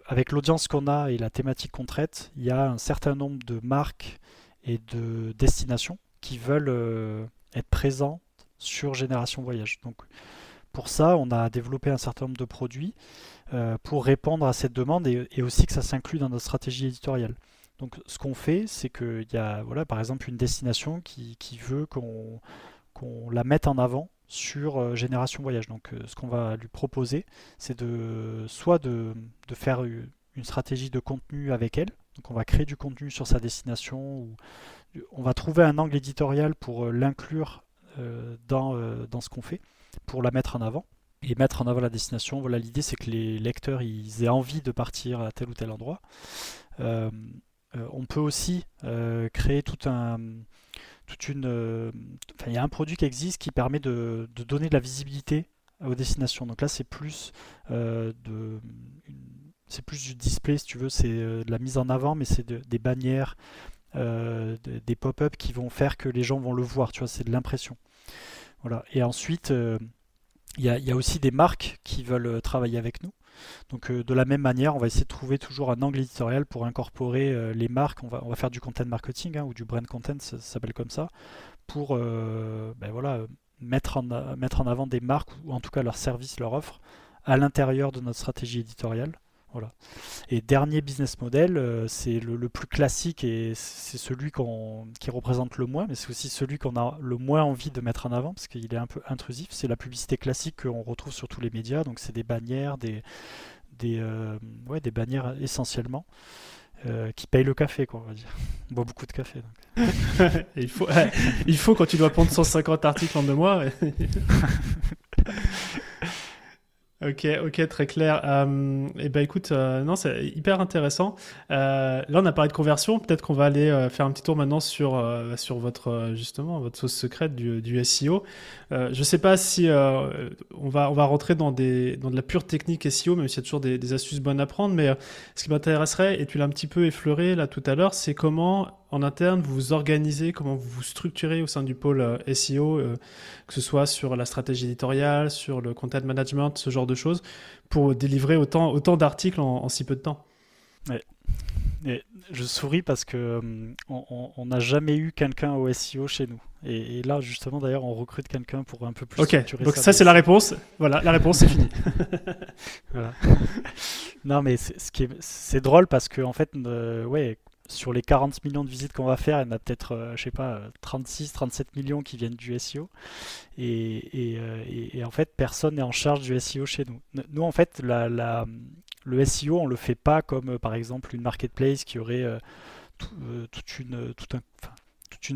avec l'audience qu'on a et la thématique qu'on traite, il y a un certain nombre de marques et de destinations qui veulent euh, être présentes sur Génération Voyage. Donc, pour ça, on a développé un certain nombre de produits pour répondre à cette demande et, aussi que ça s'inclut dans notre stratégie éditoriale. Donc, ce qu'on fait, c'est qu'il y a, voilà, par exemple, une destination qui veut qu'on la mette en avant sur euh, Génération Voyage. Donc euh, ce qu'on va lui proposer, c'est de soit de, faire une stratégie de contenu avec elle. Donc on va créer du contenu sur sa destination, ou on va trouver un angle éditorial pour euh, l'inclure dans, dans ce qu'on fait, pour la mettre en avant et mettre en avant la destination. Voilà, l'idée c'est que les lecteurs ils aient envie de partir à tel ou tel endroit. On peut aussi créer tout un. Euh, il y a un produit qui existe qui permet de, donner de la visibilité aux destinations. Donc là, c'est plus euh, c'est plus du display, si tu veux, c'est euh, de la mise en avant, mais c'est des bannières, des pop-up qui vont faire que les gens vont le voir, tu vois, c'est de l'impression. Et ensuite, il y, a, aussi des marques qui veulent travailler avec nous. Donc de la même manière, on va essayer de trouver toujours un angle éditorial pour incorporer les marques. On va, faire du content marketing hein, ou du brand content, ça, s'appelle comme ça, pour ben voilà, mettre, en, mettre en avant des marques ou en tout cas leurs services, leur offre à l'intérieur de notre stratégie éditoriale. Voilà. Et dernier business model, euh, c'est le, plus classique et c'est celui qui représente le moins, mais c'est aussi celui qu'on a le moins envie de mettre en avant parce qu'il est un peu intrusif. C'est la publicité classique qu'on retrouve sur tous les médias, donc c'est des bannières, des, des, euh, ouais, des bannières essentiellement. Euh, qui payent le café, quoi, on va dire. On boit beaucoup de café. il, faut, il faut quand tu dois prendre 150 articles en deux mois. Ok, ok, très clair. Euh, et eh ben écoute, euh, non, c'est hyper intéressant. Euh, là, on a parlé de conversion. Peut-être qu'on va aller euh, faire un petit tour maintenant sur sur votre justement votre sauce secrète du, du SEO. je sais pas si on va on va rentrer dans des dans de la pure technique SEO, même s'il y a toujours des astuces bonnes à prendre. Mais ce qui m'intéresserait, et tu l'as un petit peu effleuré là tout à l'heure, c'est comment en interne, vous vous organisez, comment vous vous structurez au sein du pôle euh, SEO, euh, que ce soit sur la stratégie éditoriale, sur le content management, ce genre de choses, pour délivrer autant, autant d'articles en, si peu de temps? Et je souris parce que euh, on n'a jamais eu quelqu'un au SEO chez nous. Et, là, justement, d'ailleurs, on recrute quelqu'un pour un peu plus Ok, donc ça, c'est la réponse. Voilà, la réponse, c'est fini. voilà. non, mais c'est drôle parce que, en fait, ouais, sur les 40 millions de visites qu'on va faire, il y en a peut-être, euh, je sais pas, 36, 37 millions qui viennent du SEO. Euh, et, en fait, personne n'est en charge du SEO chez nous. Nous, en fait, le SEO, on le fait pas comme, euh, par exemple, une marketplace qui aurait toute, une,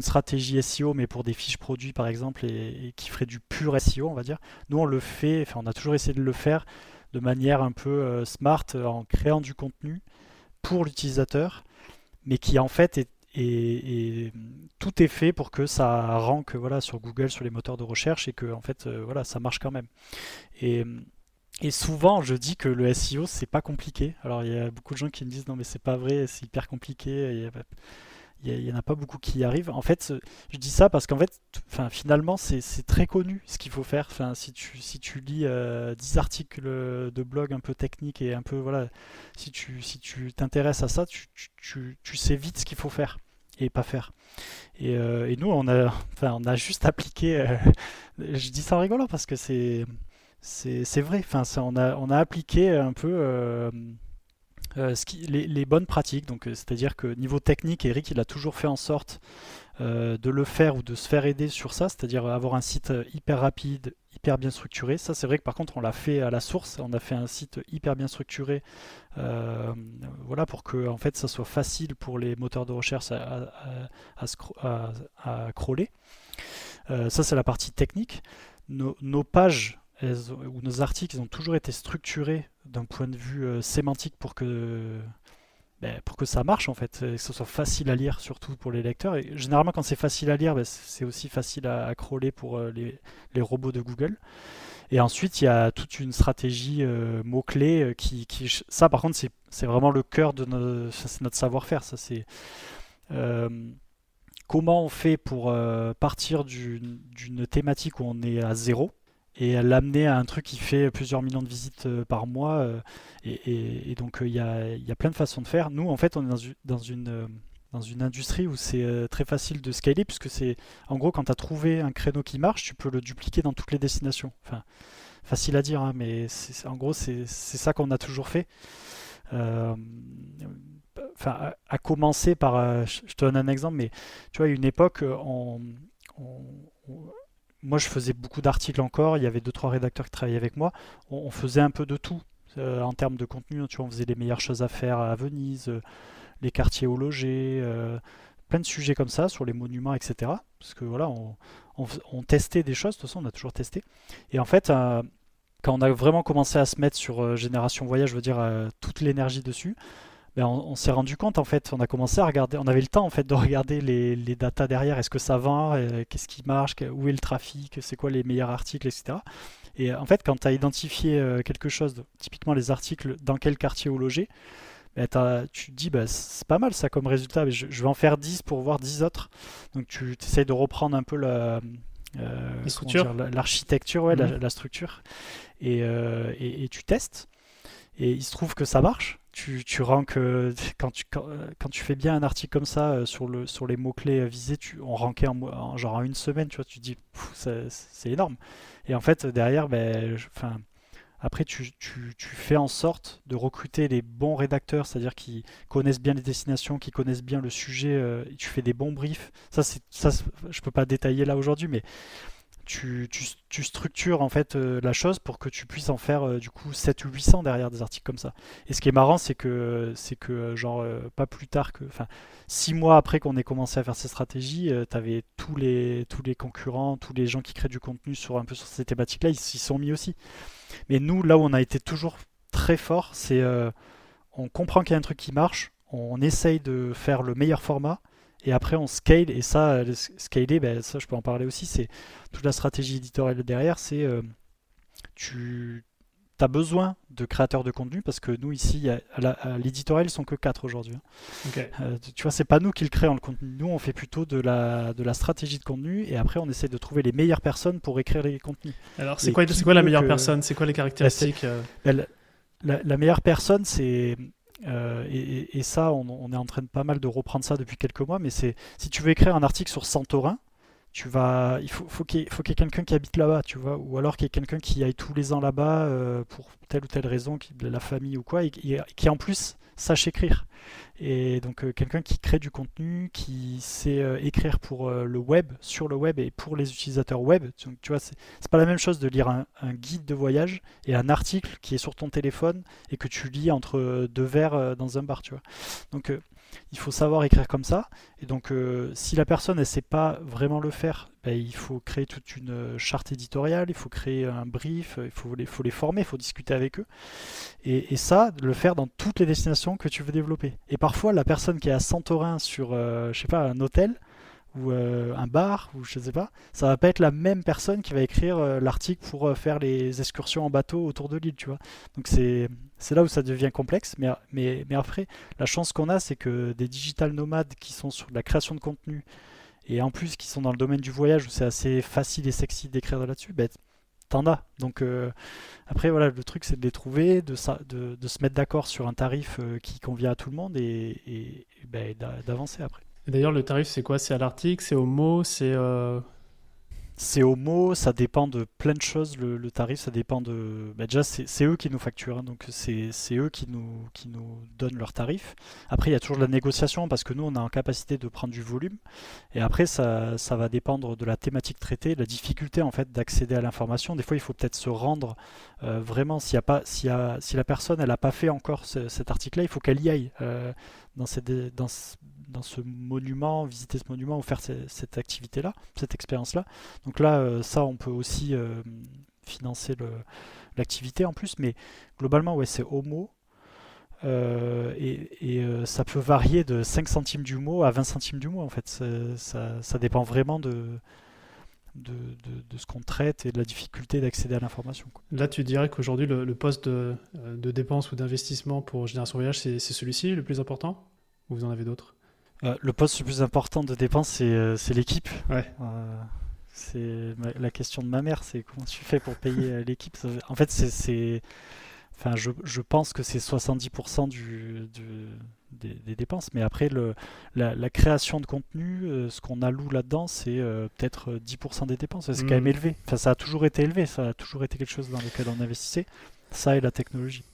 stratégie SEO, mais pour des fiches produits, par exemple, et, qui ferait du pur SEO, on va dire. Nous, on le fait, on a toujours essayé de le faire de manière un peu smart, en créant du contenu pour l'utilisateur mais qui en fait est, tout est fait pour que ça rank voilà sur Google sur les moteurs de recherche et que en fait euh, voilà ça marche quand même. Et, souvent je dis que le SEO c'est pas compliqué. Alors il y a beaucoup de gens qui me disent non mais c'est pas vrai c'est hyper compliqué il n'y en a pas beaucoup qui y arrivent. En fait, je dis ça parce qu'en fait, finalement, c'est très connu ce qu'il faut faire. Enfin, si tu, si tu lis 10 euh, articles de blog un peu techniques et un peu, voilà, si tu si t'intéresses à ça, tu, tu, tu, sais vite ce qu'il faut faire et pas faire. Et, euh, et, nous, on a, on a juste appliqué. Euh, je dis ça en rigolant parce que c'est c'est vrai. Enfin, ça, on, a, on a appliqué un peu euh, les, bonnes pratiques. Donc, euh, c'est-à-dire que niveau technique, Eric, il a toujours fait en sorte euh, de le faire ou de se faire aider sur ça, c'est-à-dire avoir un site hyper rapide, hyper bien structuré. Ça, c'est vrai que par contre, on l'a fait à la source. On a fait un site hyper bien structuré, voilà, pour que en fait, ça soit facile pour les moteurs de recherche à, à, crawler. ça, c'est la partie technique. nos pages ou nos articles ils ont toujours été structurés d'un point de vue euh, sémantique pour que, ben, pour que ça marche en fait, que ce soit facile à lire surtout pour les lecteurs. Et généralement quand c'est facile à lire, ben, c'est aussi facile à, crawler pour euh, les, les, robots de Google. Et ensuite il y a toute une stratégie euh, mots-clés qui, qui, Ça par contre c'est vraiment le cœur de notre savoir-faire. Ça c'est comment on fait pour partir d'une thématique où on est à zéro et l'amener à un truc qui fait plusieurs millions de visites euh, par mois. Euh, et, donc euh, il y a, plein de façons de faire. Nous, en fait, on est dans une, dans une, industrie où c'est très facile de scaler, puisque c'est, en gros, quand tu as trouvé un créneau qui marche, tu peux le dupliquer dans toutes les destinations. Enfin, facile à dire, hein, mais en gros, c'est ça qu'on a toujours fait. enfin, à, commencer par, je te donne un exemple, mais tu vois, une époque, on, moi, je faisais beaucoup d'articles encore. Il y avait deux trois rédacteurs qui travaillaient avec moi. On, faisait un peu de tout euh, en termes de contenu. Tu vois, on faisait les meilleures choses à faire à Venise, euh, les quartiers au loger, euh, plein de sujets comme ça sur les monuments, etc. Parce que voilà, on, testait des choses. De toute façon, on a toujours testé. Et en fait, quand on a vraiment commencé à se mettre sur Génération Voyage, je veux dire toute l'énergie dessus, ben, on, s'est rendu compte en fait, on a commencé à regarder, on avait le temps en fait de regarder les, les datas derrière, est-ce que ça vend, euh, qu'est-ce qui marche, où est le trafic, c'est quoi les meilleurs articles, etc. Et en fait, quand tu as identifié euh, quelque chose, typiquement les articles, dans quel quartier au loger, ben, tu te dis, bah, c'est pas mal ça comme résultat, je, vais en faire 10 pour voir 10 autres. Donc tu essayes de reprendre un peu la, euh, l'architecture, ouais, la, mhm. structure, et, et, et, tu testes. Et il se trouve que ça marche. Tu, tu rank, quand, tu, quand, tu fais bien un article comme ça sur, le, sur les mots-clés visés, tu, on rankait en, genre en une semaine, tu vois, tu te dis, c'est énorme. Et en fait, derrière, ben, après, tu, tu, tu, fais en sorte de recruter les bons rédacteurs, c'est-à-dire qui connaissent bien les destinations, qui connaissent bien le sujet, euh, tu fais des bons briefs. Ça, ça je peux pas détailler là aujourd'hui, mais tu, tu, structures en fait euh, la chose pour que tu puisses en faire euh, du coup 7 ou 800 derrière des articles comme ça. Et ce qui est marrant, c'est que, c'est que genre, pas plus tard que. Enfin, 6 mois après qu'on ait commencé à faire ces stratégies, tu avais tous les, tous les concurrents, tous les gens qui créent du contenu sur un peu sur ces thématiques-là, ils s'y sont mis aussi. Mais nous, là où on a été toujours très fort, c'est euh, on comprend qu'il y a un truc qui marche, on essaye de faire le meilleur format, et après on scale, et ça, scaler, ben, ça je peux en parler aussi, c'est toute la stratégie éditoriale derrière, c'est euh, tu as besoin de créateurs de contenu parce que nous ici à l'éditorial ils sont que 4 aujourd'hui. Hein. Euh, tu vois c'est pas nous qui le créons le contenu, nous on fait plutôt de la, de la stratégie de contenu et après on essaie de trouver les meilleures personnes pour écrire les contenus. Alors c'est quoi, quoi la meilleure personne? C'est quoi les caractéristiques la, meilleure personne c'est euh, et, ça, on, est en train de pas mal de reprendre ça depuis quelques mois, mais c'est si tu veux écrire un article sur Santorin, tu vas, il faut, faut qu'il y ait, quelqu'un qui habite là-bas, tu vois, ou alors qu'il y ait quelqu'un qui aille tous les ans là-bas euh, pour telle ou telle raison, qui, la famille ou quoi, et, qui en plus sache écrire. Et donc euh, quelqu'un qui crée du contenu, qui sait euh, écrire pour le web, sur le web et pour les utilisateurs web. Donc, tu vois, c'est pas la même chose de lire un, un, guide de voyage et un article qui est sur ton téléphone et que tu lis entre deux verres dans un bar, tu vois. Donc il faut savoir écrire comme ça. Et donc, euh, si la personne ne sait pas vraiment le faire, ben, il faut créer toute une euh, charte éditoriale, il faut créer un brief, il faut les, faut les former, il faut discuter avec eux. Et, ça, le faire dans toutes les destinations que tu veux développer. Et parfois, la personne qui est à Santorin sur, euh, je sais pas, un hôtel, ou euh, un bar, ou je sais pas, ça va pas être la même personne qui va écrire euh, l'article pour euh, faire les excursions en bateau autour de l'île, tu vois. Donc c'est là où ça devient complexe, mais, mais, mais après, la chance qu'on a, c'est que des digital nomades qui sont sur la création de contenu, et en plus qui sont dans le domaine du voyage, où c'est assez facile et sexy d'écrire là-dessus, ben, t'en as. Donc après, voilà, le truc, c'est de les trouver, de, de, de se mettre d'accord sur un tarif qui convient à tout le monde, et, et ben, d'avancer après. D'ailleurs, le tarif, c'est quoi? C'est à l'article? C'est au mot? C'est euh, c'est au mot, ça dépend de plein de choses. Le, tarif, ça dépend de. Bah, déjà, c'est eux qui nous facturent, hein, donc c'est eux qui nous, qui nous donnent leur tarif. Après, il y a toujours la négociation parce que nous, on a en capacité de prendre du volume. Et après, ça, ça va dépendre de la thématique traitée, de la difficulté en fait d'accéder à l'information. Des fois, il faut peut-être se rendre euh, vraiment. Y a pas, si la personne, elle n'a pas fait encore cet article-là, il faut qu'elle y aille euh, dans, cette, dans, dans ce monument, visiter ce monument ou faire cette activité-là, cette expérience-là. Donc là, euh, ça, on peut aussi euh, financer l'activité en plus, mais globalement, ouais, c'est homo. Euh, et, ça peut varier de 5 centimes du mot à 20 centimes du mot en fait. Ça, dépend vraiment de, ce qu'on traite et de la difficulté d'accéder à l'information. Là, tu dirais qu'aujourd'hui, le, le, poste de, de dépense ou d'investissement pour Génération Voyage, c'est celui-ci le plus important? Ou vous en avez d'autres? Euh, le poste le plus important de dépense, c'est euh, l'équipe. Euh, c'est la question de ma mère, c'est comment tu fais pour payer l'équipe? En fait, c'est, enfin, je, je, pense que c'est 70% du, des, dépenses, mais après le, la, création de contenu, ce qu'on alloue là-dedans, c'est peut-être 10% des dépenses. C'est quand même hmm. élevé. Enfin, ça a toujours été élevé, ça a toujours été quelque chose dans lequel on investissait. Ça et la technologie.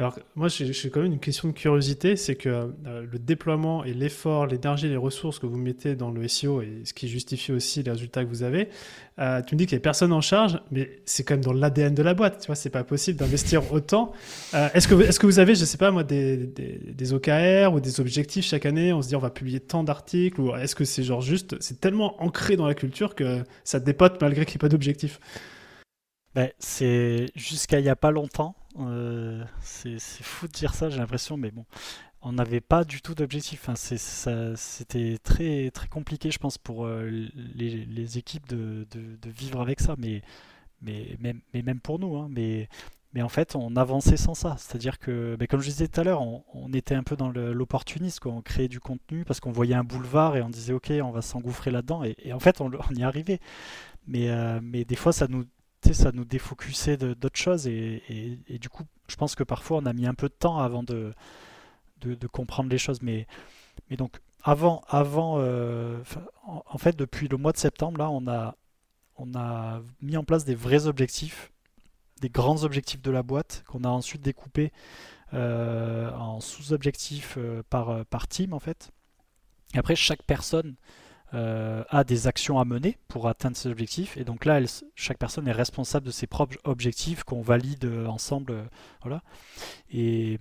Alors, moi, j'ai quand même une question de curiosité, c'est que euh, le déploiement et l'effort, l'énergie, les ressources que vous mettez dans le SEO et ce qui justifie aussi les résultats que vous avez, euh, tu me dis qu'il n'y a personne en charge, mais c'est quand même dans l'ADN de la boîte, tu vois, c'est pas possible d'investir autant. Euh, est-ce que, est que vous avez, je sais pas moi, des, OKR ou des objectifs chaque année On se dit on va publier tant d'articles ou est-ce que c'est genre juste, c'est tellement ancré dans la culture que ça dépote malgré qu'il n'y ait pas d'objectif ben, c'est jusqu'à il n'y a pas longtemps. Euh, c'est fou de dire ça, j'ai l'impression, mais bon, on n'avait pas du tout d'objectif. Enfin, C'était très, très compliqué, je pense, pour euh, les, équipes de, vivre avec ça, mais, mais, même, pour nous. Hein, mais, en fait, on avançait sans ça. C'est-à-dire que, ben, comme je disais tout à l'heure, on, était un peu dans l'opportunisme. On créait du contenu parce qu'on voyait un boulevard et on disait, OK, on va s'engouffrer là-dedans. Et, en fait, on, y arrivait. Euh, mais des fois, ça nous ça nous défocusait d'autres choses et, du coup, je pense que parfois on a mis un peu de temps avant de, comprendre les choses. Mais, donc, avant, avant en, fait, depuis le mois de septembre, là, on a, mis en place des vrais objectifs, des grands objectifs de la boîte qu'on a ensuite découpés en sous-objectifs par, par team, en fait. Et après, chaque personne euh, a des actions à mener pour atteindre ses objectifs. Et donc là, chaque personne est responsable de ses propres objectifs qu'on valide euh, ensemble. Euh, voilà. Et,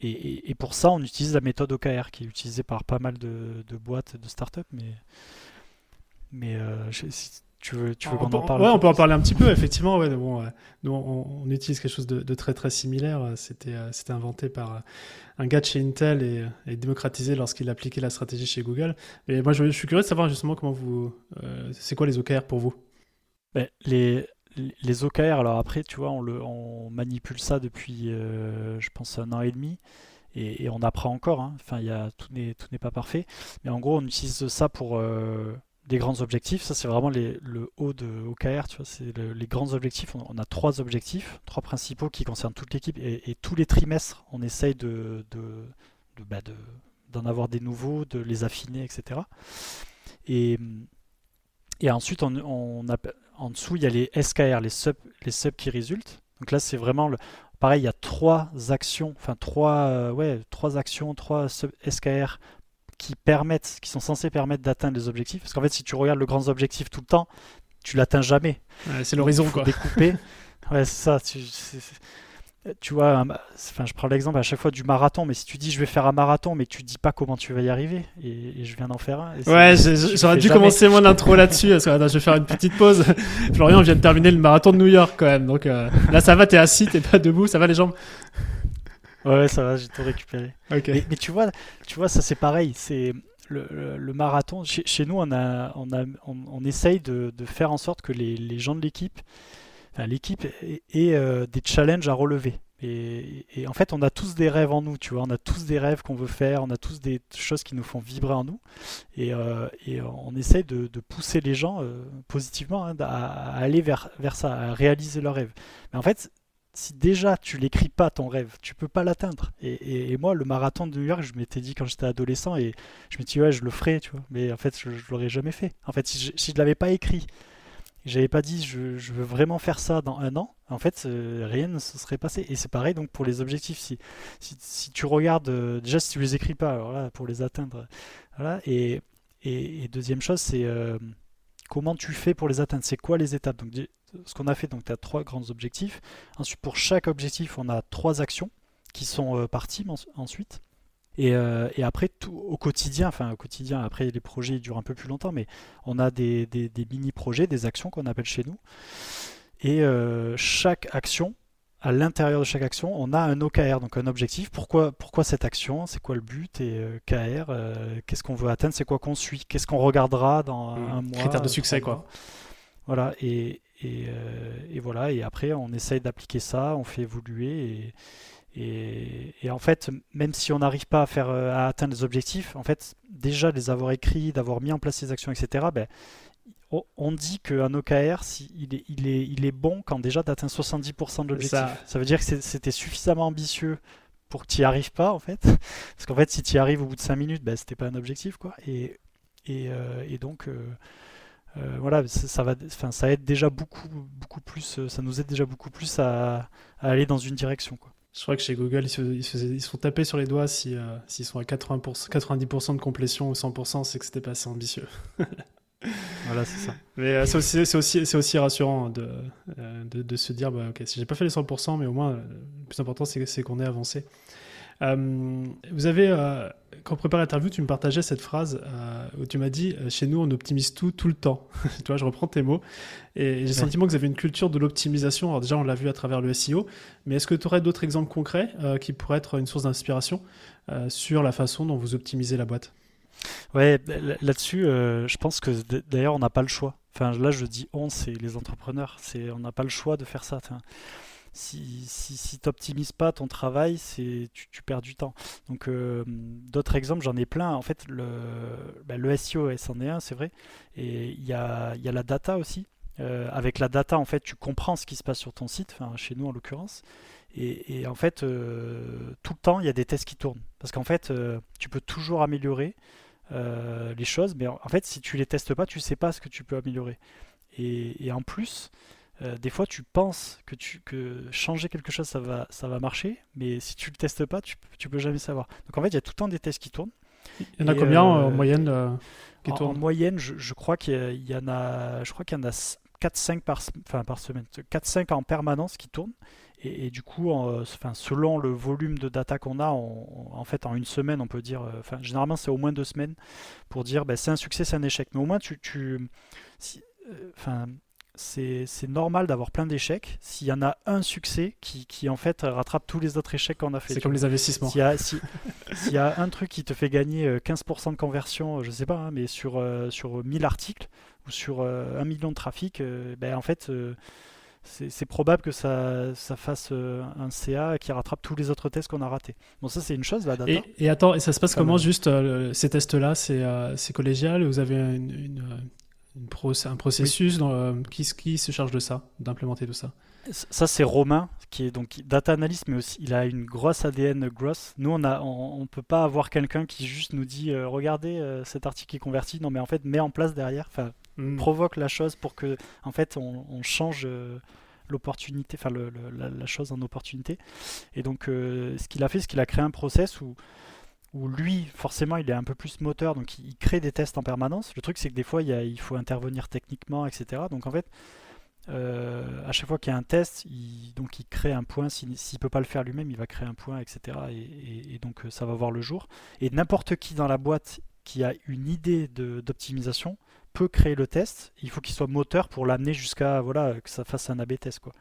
et, pour ça, on utilise la méthode OKR qui est utilisée par pas mal de, boîtes de startups. Mais, mais tu veux, tu veux qu'on en parle Ouais, on peut en parler un petit peu, effectivement. Ouais, bon, nous, on, utilise quelque chose de, très très similaire. C'était, c'était inventé par un gars de chez Intel et, démocratisé lorsqu'il appliquait la stratégie chez Google. Mais moi, je, suis curieux de savoir justement comment vous. Euh, c'est quoi les OKR pour vous? Ben, les, les OKR, alors après, tu vois, on, le, on manipule ça depuis, euh, je pense, un an et demi. Et, on apprend encore. Hein. Enfin, y a, tout n'est pas parfait. Mais en gros, on utilise ça pour. Euh, des grands objectifs. Ça, c'est vraiment le haut de OKR. Tu vois, c'est les grands objectifs. On, a trois objectifs, trois principaux qui concernent toute l'équipe. Et, tous les trimestres, on essaye de, bah, d'en avoir des nouveaux, de les affiner, etc. Et, et ensuite, on, en dessous, il y a les SKR, les subs, les subs qui résultent. Donc là, c'est vraiment pareil, il y a trois actions, enfin trois, euh, ouais, trois actions, trois sub SKR qui permettent, qui sont censés permettre d'atteindre les objectifs. Parce qu'en fait, si tu regardes le grand objectif tout le temps, tu l'atteins jamais. c'est l'horizon, quoi. Découper. ouais, c'est ça. Tu, tu vois, enfin, je prends l'exemple à chaque fois du marathon, mais si tu dis je vais faire un marathon, mais tu dis pas comment tu vas y arriver, et, je viens d'en faire un. Ouais, j'aurais dû commencer mon intro là-dessus, parce que je vais faire une petite pause. Florian vient de terminer le marathon de New York quand même, donc euh, là ça va, t'es assis, t'es pas debout, ça va les jambes? Ouais, ça va, j'ai tout récupéré. Mais, tu vois, tu vois, ça c'est pareil. C'est le, marathon. Chez, nous, on a, on a, on, essaye de, de, faire en sorte que les, les gens de l'équipe, enfin, l'équipe ait, euh, des challenges à relever. Et, et, en fait, on a tous des rêves en nous, tu vois. On a tous des rêves qu'on veut faire, on a tous des choses qui nous font vibrer en nous. Et, euh, et on essaye de, de, pousser les gens euh, positivement hein, à, à, aller vers, vers ça, à réaliser leurs rêves. Mais en fait, si déjà tu l'écris pas ton rêve, tu peux pas l'atteindre. Et, moi, le marathon de New York, je m'étais dit quand j'étais adolescent et je me dit ouais, je le ferai, tu vois. Mais en fait, je, je l'aurais jamais fait. En fait, si je, si l'avais pas écrit, j'avais pas dit je, veux vraiment faire ça dans un an, en fait, euh, rien ne se serait passé. Et c'est pareil donc pour les objectifs. Si, si, tu regardes, euh, déjà si tu les écris pas, alors là, pour les atteindre, et, deuxième chose, c'est euh, comment tu fais pour les atteindre? C'est quoi les étapes? Donc ce qu'on a fait, donc tu as trois grands objectifs. Ensuite, pour chaque objectif, on a trois actions qui sont euh, parties ensuite. Et, euh, après, au quotidien, enfin au quotidien, après les projets durent un peu plus longtemps, mais on a des, des, mini-projets, des actions qu'on appelle chez nous. Et euh, chaque action, à l'intérieur de chaque action, on a un OKR, donc un objectif. Pourquoi, pourquoi cette action? C'est quoi le but? Et KR, qu'est-ce qu'on veut atteindre? C'est quoi qu'on suit? Qu'est-ce qu'on regardera dans mmh. un mois Critère de succès, quoi. Voilà, et, euh, et, voilà, et après on essaye d'appliquer ça, on fait évoluer et, et, en fait, même si on n'arrive pas à, faire, euh, à atteindre les objectifs, en fait, déjà les avoir écrits, d'avoir mis en place les actions, etc., ben, on dit qu'un OKR, si, il, est, il, est, il est bon quand déjà tu atteins 70% de l'objectif. Ça... ça... veut dire que c'était suffisamment ambitieux pour que tu n'y arrives pas, en fait. Parce qu'en fait, si tu y arrives au bout de 5 minutes, ben, c'était pas un objectif. Quoi. Et, et, euh, donc, euh, voilà, ça, va, enfin, ça aide déjà beaucoup, beaucoup plus, euh, ça nous aide déjà beaucoup plus à, aller dans une direction. Quoi. Je crois que chez Google, ils se, ils sont tapés sur les doigts si, euh, s'ils sont à 80%, 90% de complétion ou 100%, c'est que c'était pas assez ambitieux. voilà, c'est ça. Mais c'est, aussi, c'est, aussi, c'est aussi rassurant de, de, de, se dire, bah, ok, si j'ai pas fait les 100%, mais au moins, le plus important, c'est, c'est qu'on ait avancé. Euh, vous avez, euh, quand on prépare l'interview, tu me partageais cette phrase euh, où tu m'as dit Chez nous, on optimise tout, tout le temps. tu vois, je reprends tes mots. Et j'ai le sentiment que vous avez une culture de l'optimisation. Alors, déjà, on l'a vu à travers le SEO. Mais est-ce que tu aurais d'autres exemples concrets qui pourraient être une source d'inspiration sur la façon dont vous optimisez la boîte? Ouais, là-dessus, je pense que d'ailleurs, on n'a pas le choix. Enfin, là, je dis on, c'est les entrepreneurs. C'est, on n'a pas le choix de faire ça si, si, tu n'optimises pas ton travail, c'est tu, perds du temps. Donc euh, d'autres exemples, j'en ai plein. En fait, le, bah, SEO, c'en est un, c'est vrai. Et il y a, y a, la data aussi. avec la data, en fait, tu comprends ce qui se passe sur ton site, enfin, chez nous en l'occurrence. Et, en fait, tout le temps, il y a des tests qui tournent. Parce qu'en fait, tu peux toujours améliorer les choses, mais en, fait, si tu les testes pas, tu sais pas ce que tu peux améliorer. Et, en plus, des fois, tu penses que, tu, que changer quelque chose, ça va, ça va marcher, mais si tu le testes pas, tu, tu peux jamais savoir. Donc en fait, il y a tout le temps des tests qui tournent. Il y en a combien en moyenne en, moyenne, je, crois qu'il y, en a, je crois qu'il y en a 4-5 par, enfin, par semaine, 4-5 en permanence qui tournent. Et, du coup, enfin, selon le volume de data qu'on a, en fait, en une semaine, on peut dire, euh, enfin, généralement, c'est au moins deux semaines pour dire, ben, c'est un succès, c'est un échec. Mais au moins, tu, tu euh, enfin, c'est normal d'avoir plein d'échecs s'il y en a un succès qui, qui, en fait rattrape tous les autres échecs qu'on a fait. C'est comme les investissements. S'il y, y, a un truc qui te fait gagner 15% euh, de conversion, je sais pas, hein, mais sur, sur 1000 articles ou sur un million de trafic, ben, en fait c'est probable que ça, ça fasse euh, un CA qui rattrape tous les autres tests qu'on a ratés. Bon, ça, c'est une chose, la data. Et, attends, et ça se passe comment, juste euh, ces tests-là euh, C'est collégial Vous avez une, un processus dans, qui, qui, se charge de ça, d'implémenter tout ça? Ça, c'est Romain, qui est donc data analyst, mais aussi il a une grosse ADN grosse. Nous, on a, on, peut pas avoir quelqu'un qui juste nous dit regardez cet article est converti. Non, mais en fait, met en place derrière. Enfin, Hmm. provoque la chose pour que en fait on, change euh, l'opportunité, enfin la, chose en opportunité. Et donc euh, ce qu'il a fait, c'est qu'il a créé un process où, lui, forcément, il est un peu plus moteur, donc il, crée des tests en permanence. Le truc, c'est que des fois, il, il, faut intervenir techniquement, etc. Donc en fait, euh, à chaque fois qu'il y a un test, il, donc il crée un point. S'il ne peut pas le faire lui-même, il va créer un point, etc. Et, et donc ça va voir le jour. Et n'importe qui dans la boîte qui a une idée d'optimisation peut créer le test. Il faut qu'il soit moteur pour l'amener jusqu'à voilà que ça fasse un A/B test quoi.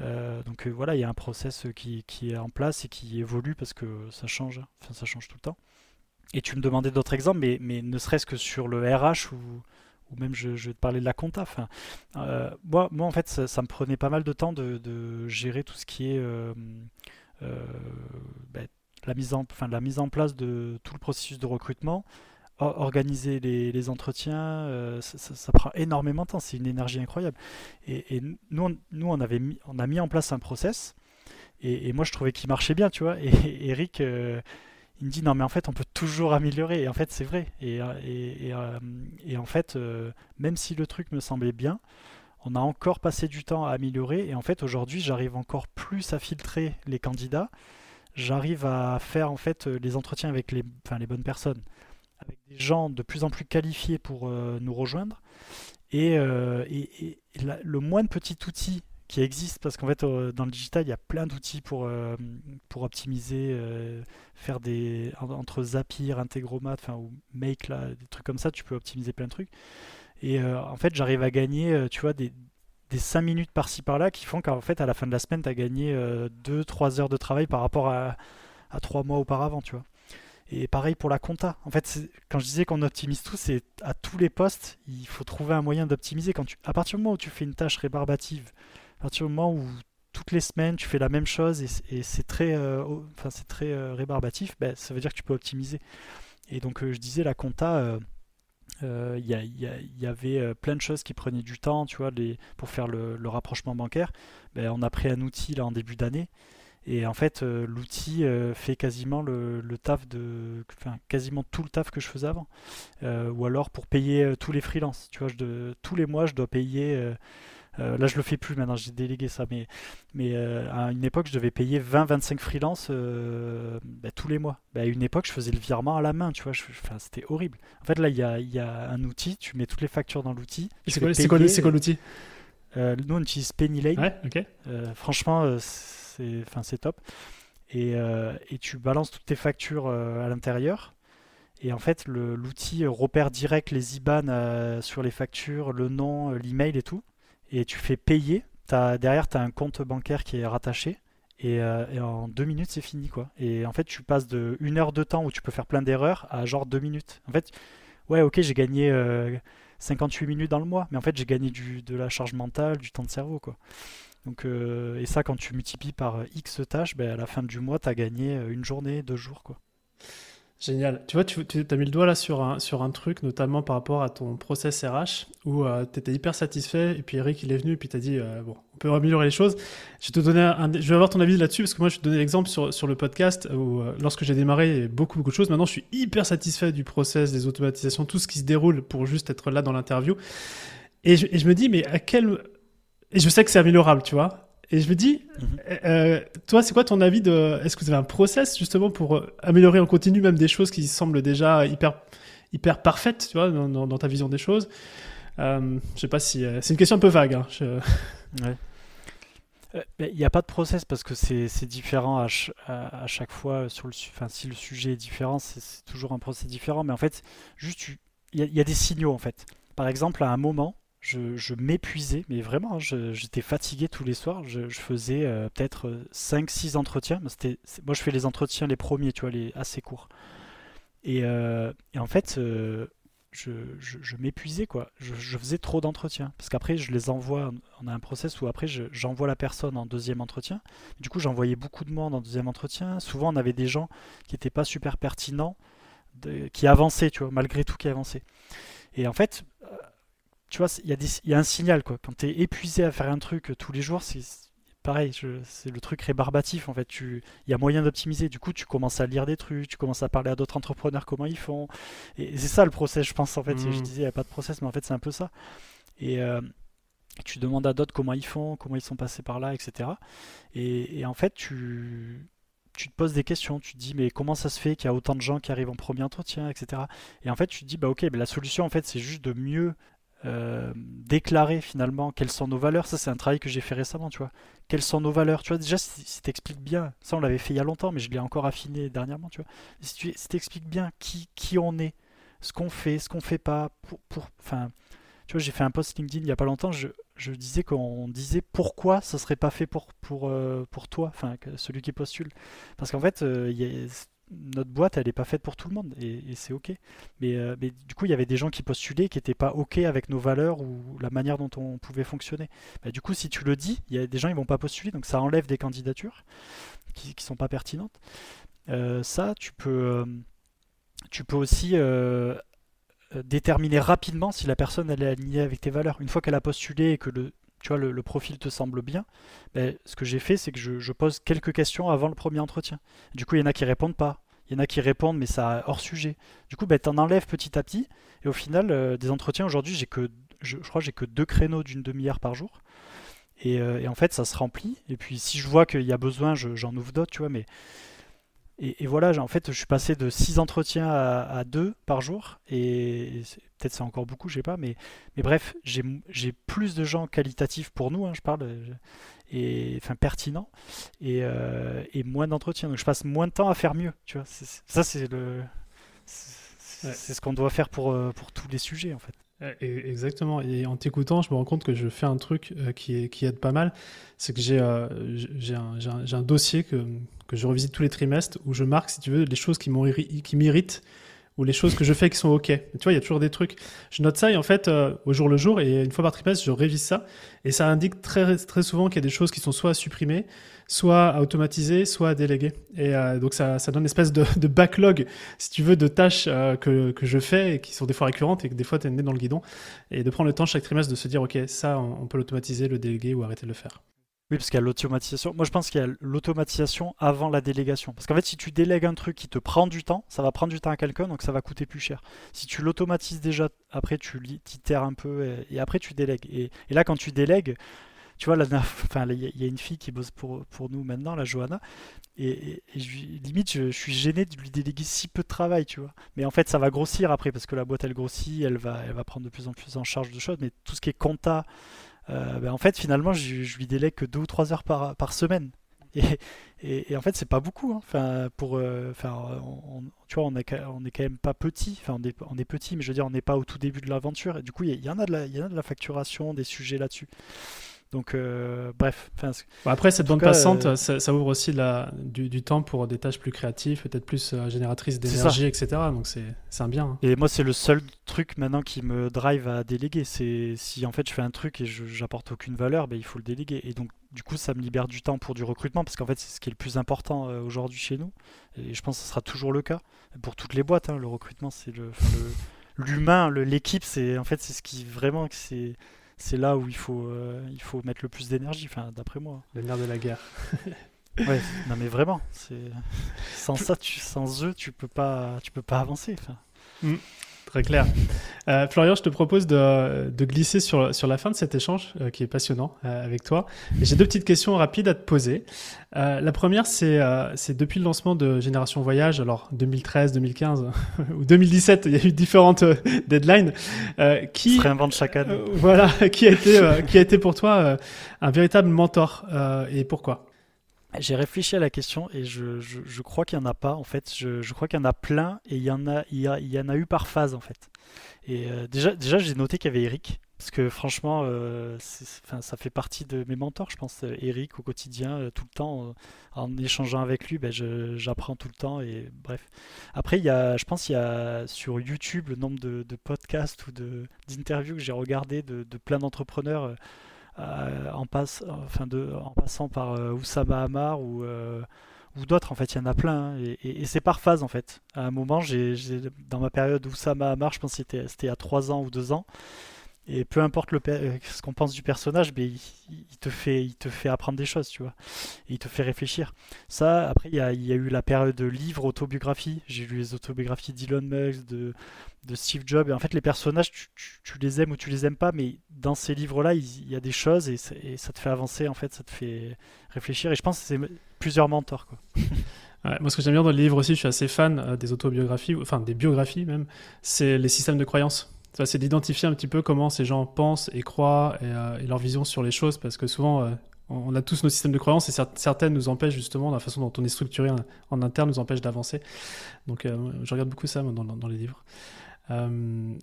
Euh, donc euh, voilà, il y a un process qui, est en place et qui évolue parce que ça change, enfin ça change tout le temps. Et tu me demandais d'autres exemples, mais, mais ne serait-ce que sur le RH ou, ou même je, vais te parler de la compta. Enfin, euh, moi, moi, en fait, ça, me prenait pas mal de temps de, de gérer tout ce qui est ben, la, mise en, enfin, la mise en place de tout le processus de recrutement, organiser les, entretiens, euh, ça, prend énormément de temps, c'est une énergie incroyable. Et, nous, on, nous on, avait mis, on a mis en place un process, et, moi je trouvais qu'il marchait bien, tu vois. Et, Eric, euh, il me dit non mais en fait on peut toujours améliorer, et en fait c'est vrai. Et, euh, en fait, même si le truc me semblait bien, on a encore passé du temps à améliorer, et en fait aujourd'hui j'arrive encore plus à filtrer les candidats. J'arrive à faire en fait les entretiens avec les, enfin, les bonnes personnes avec des gens de plus en plus qualifiés pour euh, nous rejoindre. Et, euh, le moins de petits outils qui existent, parce qu'en fait euh, dans le digital il y a plein d'outils pour, pour optimiser, faire des entre Zapier, Integromat, enfin ou Make là, des trucs comme ça, tu peux optimiser plein de trucs. Et en fait j'arrive à gagner, tu vois, des, des 5 minutes par-ci par-là qui font qu'en fait à la fin de la semaine tu as gagné 2-3 heures de travail par rapport à, à 3 mois auparavant, tu vois. Et pareil pour la compta. En fait, quand je disais qu'on optimise tout, c'est à tous les postes, il faut trouver un moyen d'optimiser. À partir du moment où tu fais une tâche rébarbative, à partir du moment où toutes les semaines tu fais la même chose et, c'est très, euh, enfin, très euh, rébarbatif, ben, ça veut dire que tu peux optimiser. Et donc euh, je disais la compta, il y, avait plein de choses qui prenaient du temps, tu vois, pour faire le, le rapprochement bancaire. Ben, on a pris un outil là en début d'année et en fait, euh, l'outil euh, fait quasiment le, taf de, enfin, quasiment tout le taf que je faisais avant. Euh, ou alors pour payer tous les freelances. Tu vois, je tous les mois, je dois payer. là, je le fais plus maintenant, j'ai délégué ça. Mais, mais à une époque, je devais payer 20-25 freelances bah, tous les mois. Bah, à une époque, je faisais le virement à la main. Tu vois, enfin, c'était horrible. En fait, là, il y a, y a, un outil. Tu mets toutes les factures dans l'outil. C'est quoi, quoi l'outil? Nous, on utilise Penny Lane. Ouais, franchement c'est enfin, top. Et, euh, et, tu balances toutes tes factures euh, à l'intérieur. Et en fait, l'outil repère direct les IBAN euh, sur les factures, le nom, l'email et tout. Et tu fais payer. Derrière, tu as un compte bancaire qui est rattaché. Et, en deux minutes, c'est fini. quoi. Et en fait, tu passes de une heure de temps où tu peux faire plein d'erreurs à genre deux minutes. En fait, ouais, ok, j'ai gagné 58 minutes dans le mois. Mais en fait, j'ai gagné du, de la charge mentale, du temps de cerveau. quoi. Donc, euh, et ça, quand tu multiplies par X tâches, ben, à la fin du mois, tu as gagné euh, une journée, deux jours. Quoi. Génial. Tu vois, tu, as mis le doigt là sur un, sur un truc, notamment par rapport à ton process RH, où euh, tu étais hyper satisfait, et puis Eric, il est venu, et puis tu as dit, euh, bon, on peut améliorer les choses. Je vais, te donner un, je vais avoir ton avis là-dessus, parce que moi, je vais te donner l'exemple sur, sur le podcast, où euh, lorsque j'ai démarré, beaucoup, beaucoup de choses. Maintenant, je suis hyper satisfait du process, des automatisations, tout ce qui se déroule pour juste être là dans l'interview. Et je me dis, mais à quel... Et je sais que c'est améliorable, tu vois. Et je me dis, mhm. euh, euh, toi, c'est quoi ton avis de. Est-ce que vous avez un process justement pour euh, améliorer en continu même des choses qui semblent déjà hyper, hyper parfaites, tu vois, dans, ta vision des choses? Euh, Je sais pas si. c'est une question un peu vague. Hein, Il n'y a pas de process parce que c'est différent à, à, chaque fois. Sur le, enfin, si le sujet est différent, c'est toujours un process différent. Mais en fait, juste, il y, y, a des signaux en fait. Par exemple, à un moment, je, m'épuisais, mais vraiment, hein, j'étais fatigué tous les soirs. Je, faisais euh, peut-être 5-6 entretiens. moi, je fais les entretiens les premiers, tu vois, les assez courts. Et, euh, en fait, euh, je, m'épuisais, quoi. Je, faisais trop d'entretiens. Parce qu'après, je les envoie, on a un process où après, j'envoie la personne en deuxième entretien. Du coup, j'envoyais beaucoup de monde en deuxième entretien. Souvent, on avait des gens qui n'étaient pas super pertinents, qui avançaient, tu vois, malgré tout, qui avançaient. Et en fait, tu vois, il y, y, a un signal, quoi. Quand tu es épuisé à faire un truc euh, tous les jours, c'est pareil, c'est le truc rébarbatif, en fait. Il y a moyen d'optimiser. Du coup, tu commences à lire des trucs, tu commences à parler à d'autres entrepreneurs comment ils font. Et c'est ça le process, je pense, en fait. Je mmh. disais, il n'y a pas de process, mais en fait, c'est un peu ça. Et. Euh, tu demandes à d'autres comment ils font, comment ils sont passés par là, etc. Et, en fait, tu, tu te poses des questions, tu te dis mais comment ça se fait qu'il y a autant de gens qui arrivent en premier entretien, etc. Et en fait tu te dis bah ok, la solution en fait c'est juste de mieux euh, déclarer finalement quelles sont nos valeurs. Ça, c'est un travail que j'ai fait récemment, tu vois. Quelles sont nos valeurs Tu vois, déjà, si, tu expliques bien, ça, on l'avait fait il y a longtemps, mais je l'ai encore affiné dernièrement, tu vois. Si tu si expliques bien qui, qui on est, ce qu'on fait, ce qu'on fait pas, pour, pour, enfin, tu vois, j'ai fait un post LinkedIn il y a pas longtemps, je, je disais qu'on disait pourquoi ça serait pas fait pour, pour, euh, pour toi, enfin, celui qui postule. Parce qu'en fait, euh, y a, notre boîte, elle n'est pas faite pour tout le monde et, c'est ok. Mais, euh, mais, du coup, il y avait des gens qui postulaient qui n'étaient pas ok avec nos valeurs ou la manière dont on pouvait fonctionner. Bah, du coup, si tu le dis, il y a des gens qui vont pas postuler, donc ça enlève des candidatures qui, ne sont pas pertinentes. Euh, ça, tu peux, euh, aussi déterminer rapidement si la personne est alignée avec tes valeurs. Une fois qu'elle a postulé et que le, tu le, profil te semble bien, ben, ce que j'ai fait, c'est que je, pose quelques questions avant le premier entretien. Du coup, il y en a qui répondent pas. Il y en a qui répondent, mais ça hors sujet. Du coup, ben, tu en enlèves petit à petit. Et au final, euh, des entretiens, aujourd'hui, j'ai que, je, crois que j'ai que deux créneaux d'une demi-heure par jour. Euh, et, en fait, ça se remplit. Et puis, si je vois qu'il y a besoin, j'en ouvre d'autres, tu vois. Mais et, voilà, en fait, je suis passé de 6 entretiens à, 2 par jour. Et, peut-être c'est encore beaucoup, je sais pas. Mais, bref, j'ai plus de gens qualitatifs pour nous, hein, je parle, et, enfin pertinents, et, euh, et moins d'entretiens. Donc je passe moins de temps à faire mieux. Tu vois, ça, c'est le. C'est ce qu'on doit faire pour, euh, pour tous les sujets, en fait. Exactement. Et en t'écoutant, je me rends compte que je fais un truc euh, qui, qui aide pas mal. C'est que j'ai un, un, dossier que, que je revisite tous les trimestres où je marque, si tu veux, les choses qui m'irritent ou les choses que je fais qui sont OK. tu vois, il y a toujours des trucs. Je note ça et en fait, euh, au jour le jour, et une fois par trimestre, je révise ça. Et ça indique très, très souvent qu'il y a des choses qui sont soit à supprimer, soit à automatiser, soit à déléguer. Et euh, donc, ça, ça donne une espèce de, de, backlog, si tu veux, de tâches euh, que, que je fais et qui sont des fois récurrentes et que des fois, tu né dans le guidon. Et de prendre le temps chaque trimestre de se dire, OK, ça, on peut l'automatiser, le déléguer ou arrêter de le faire. Parce qu'il y a l'automatisation. Moi, je pense qu'il y a l'automatisation avant la délégation. Parce qu'en fait, si tu délègues un truc qui te prend du temps, ça va prendre du temps à quelqu'un, donc ça va coûter plus cher. Si tu l'automatises déjà, après tu t'itères un peu et, après tu délègues. Et, là, quand tu délègues, tu vois, il y, a une fille qui bosse pour, pour nous maintenant, la Johanna, et, limite, je, suis gêné de lui déléguer si peu de travail, tu vois. Mais en fait, ça va grossir après, parce que la boîte, elle grossit, elle va, elle va prendre de plus en plus en charge de choses, mais tout ce qui est compta, euh, ben, en fait, finalement, je, lui délègue que deux ou trois heures par, semaine. Et, en fait, c'est pas beaucoup. Hein. Enfin, pour, euh, enfin, tu vois, on est, quand même pas petit. Enfin, on est, petit, mais je veux dire, on n'est pas au tout début de l'aventure. Et du coup, il y en a de la facturation, des sujets là-dessus. Donc, euh, bref. après, cette bande passante, euh, ça, ouvre aussi la, du, temps pour des tâches plus créatives, peut-être plus euh, génératrices d'énergie, etc. Donc, c'est un bien. Hein. Et moi, c'est le seul truc maintenant qui me drive à déléguer. C'est si en fait je fais un truc et j'apporte aucune valeur, ben, il faut le déléguer. Et donc, du coup, ça me libère du temps pour du recrutement, parce qu'en fait, c'est ce qui est le plus important aujourd'hui chez nous. Et je pense que ce sera toujours le cas pour toutes les boîtes. Hein. le recrutement, c'est le l'humain, l'équipe, c'est en fait c'est ce qui vraiment c'est c'est là où il faut, euh, il faut mettre le plus d'énergie, enfin, d'après moi. Le nerf de la guerre. ouais, non mais vraiment, sans ça, tu, sans eux, tu peux pas, tu peux pas avancer. Mm. Très clair. Euh, Florian, je te propose de, glisser sur, sur la fin de cet échange euh, qui est passionnant euh, avec toi. J'ai deux petites questions rapides à te poser. la première, c'est c'est depuis le lancement de Génération Voyage, alors 2013, 2015 ou 2017, il y a eu différentes deadlines. qui se réinvente chaque année. voilà, qui a été, qui a été pour toi un véritable mentor et pourquoi? J'ai réfléchi à la question et je, je, crois qu'il n'y en a pas en fait. Je, je crois qu'il y en a plein et il y en a, il y, a, il y en a eu par phase en fait. Et euh, déjà, déjà j'ai noté qu'il y avait Eric parce que franchement, euh, ça fait partie de mes mentors, je pense. Eric au quotidien, euh, tout le temps, en échangeant avec lui, ben, j'apprends tout le temps et bref. Après, il y a, je pense, il y a sur YouTube le nombre de, de podcasts ou d'interviews que j'ai regardé de, de plein d'entrepreneurs euh, en, passe, enfin de, en passant par euh, Oussama Hamar ou, euh, ou d'autres. En fait, il y en a plein. Hein, et, c'est par phase, en fait. À un moment, j'ai, dans ma période Oussama Hamar, je pense que c'était, a 3 ans ou 2 ans. Et peu importe le, ce qu'on pense du personnage, mais il, te fait, il te fait apprendre des choses, tu vois. Et il te fait réfléchir. Ça, après, il y a, eu la période de livres, autobiographie. J'ai lu les autobiographies d'Elon Musk, de, Steve Jobs. En fait, les personnages, tu, les aimes ou tu les aimes pas, mais dans ces livres-là, il, y a des choses et, ça te fait avancer, en fait, ça te fait réfléchir. Et je pense que c'est plusieurs mentors, quoi. moi, ce que j'aime bien dans les livres aussi, je suis assez fan euh, des autobiographies, enfin des biographies même, c'est les systèmes de croyances. C'est d'identifier un petit peu comment ces gens pensent et croient et, euh, leur vision sur les choses, parce que souvent, euh, on a tous nos systèmes de croyances et certaines nous empêchent justement, la façon dont on est structuré en, interne nous empêche d'avancer. Donc, je regarde beaucoup ça dans, les livres. Euh,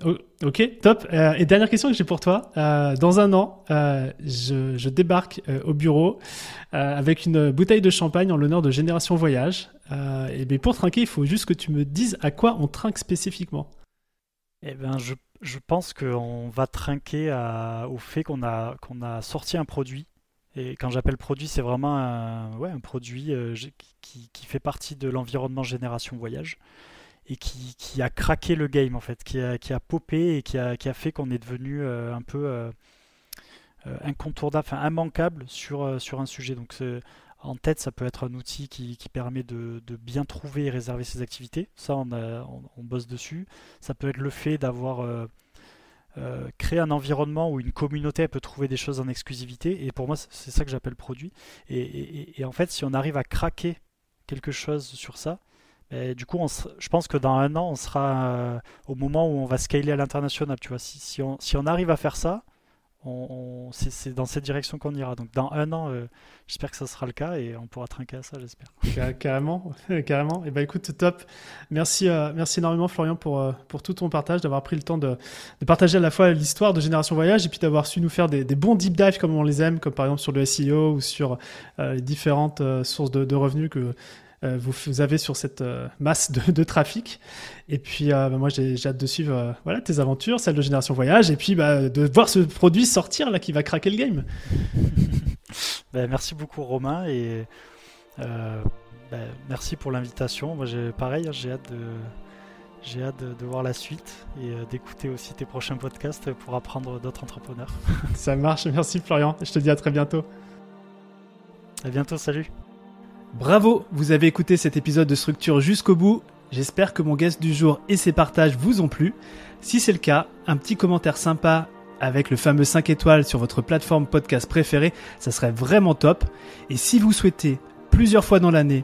ok, top. Euh, et dernière question que j'ai pour toi. Euh, dans un an, je, débarque au bureau avec une bouteille de champagne en l'honneur de Génération Voyage. et bien pour trinquer, il faut juste que tu me dises à quoi on trinque spécifiquement. Eh ben, je, je pense qu'on va trinquer au fait qu'on a, a sorti un produit. Et quand j'appelle produit, c'est vraiment un, ouais, un produit qui, qui, fait partie de l'environnement Génération Voyage et qui, a craqué le game en fait, qui a, qui a popé et qui a, qui a fait qu'on est devenu euh, un peu euh, euh, incontournable, enfin immanquable sur, sur un sujet. Donc en tête, ça peut être un outil qui, permet de, bien trouver et réserver ses activités. Ça, on, bosse dessus. Ça peut être le fait d'avoir créé un environnement où une communauté peut trouver des choses en exclusivité. Et pour moi, c'est ça que j'appelle produit. Et, en fait, si on arrive à craquer quelque chose sur ça, du coup, je pense que dans un an, on sera euh, au moment où on va scaler à l'international. Tu vois, si on arrive à faire ça, c'est dans cette direction qu'on ira. Donc dans un an, euh, j'espère que ça sera le cas et on pourra trinquer à ça, j'espère. Carrément, carrément. Et eh ben écoute, top. Merci, euh, merci énormément Florian pour, pour tout ton partage, d'avoir pris le temps de, de partager à la fois l'histoire de Génération Voyage et puis d'avoir su nous faire des, des, bons deep dives comme on les aime, comme par exemple sur le SEO ou sur les différentes sources de, de revenus que euh, vous, avez sur cette euh, masse de, trafic. Et puis, euh, bah, moi, j'ai hâte de suivre voilà, tes aventures, celles de Génération Voyage, et puis bah, de voir ce produit sortir là qui va craquer le game. Ben, merci beaucoup, Romain, et ben, merci pour l'invitation. Moi, pareil, hein, j'ai hâte de. J'ai hâte de, voir la suite et d'écouter aussi tes prochains podcasts pour apprendre d'autres entrepreneurs. Ça marche, merci Florian. Je te dis à très bientôt. À bientôt, salut. Bravo, vous avez écouté cet épisode de Structure jusqu'au bout. J'espère que mon guest du jour et ses partages vous ont plu. Si c'est le cas, un petit commentaire sympa avec le fameux 5 étoiles sur votre plateforme podcast préférée, ça serait vraiment top. Et si vous souhaitez plusieurs fois dans l'année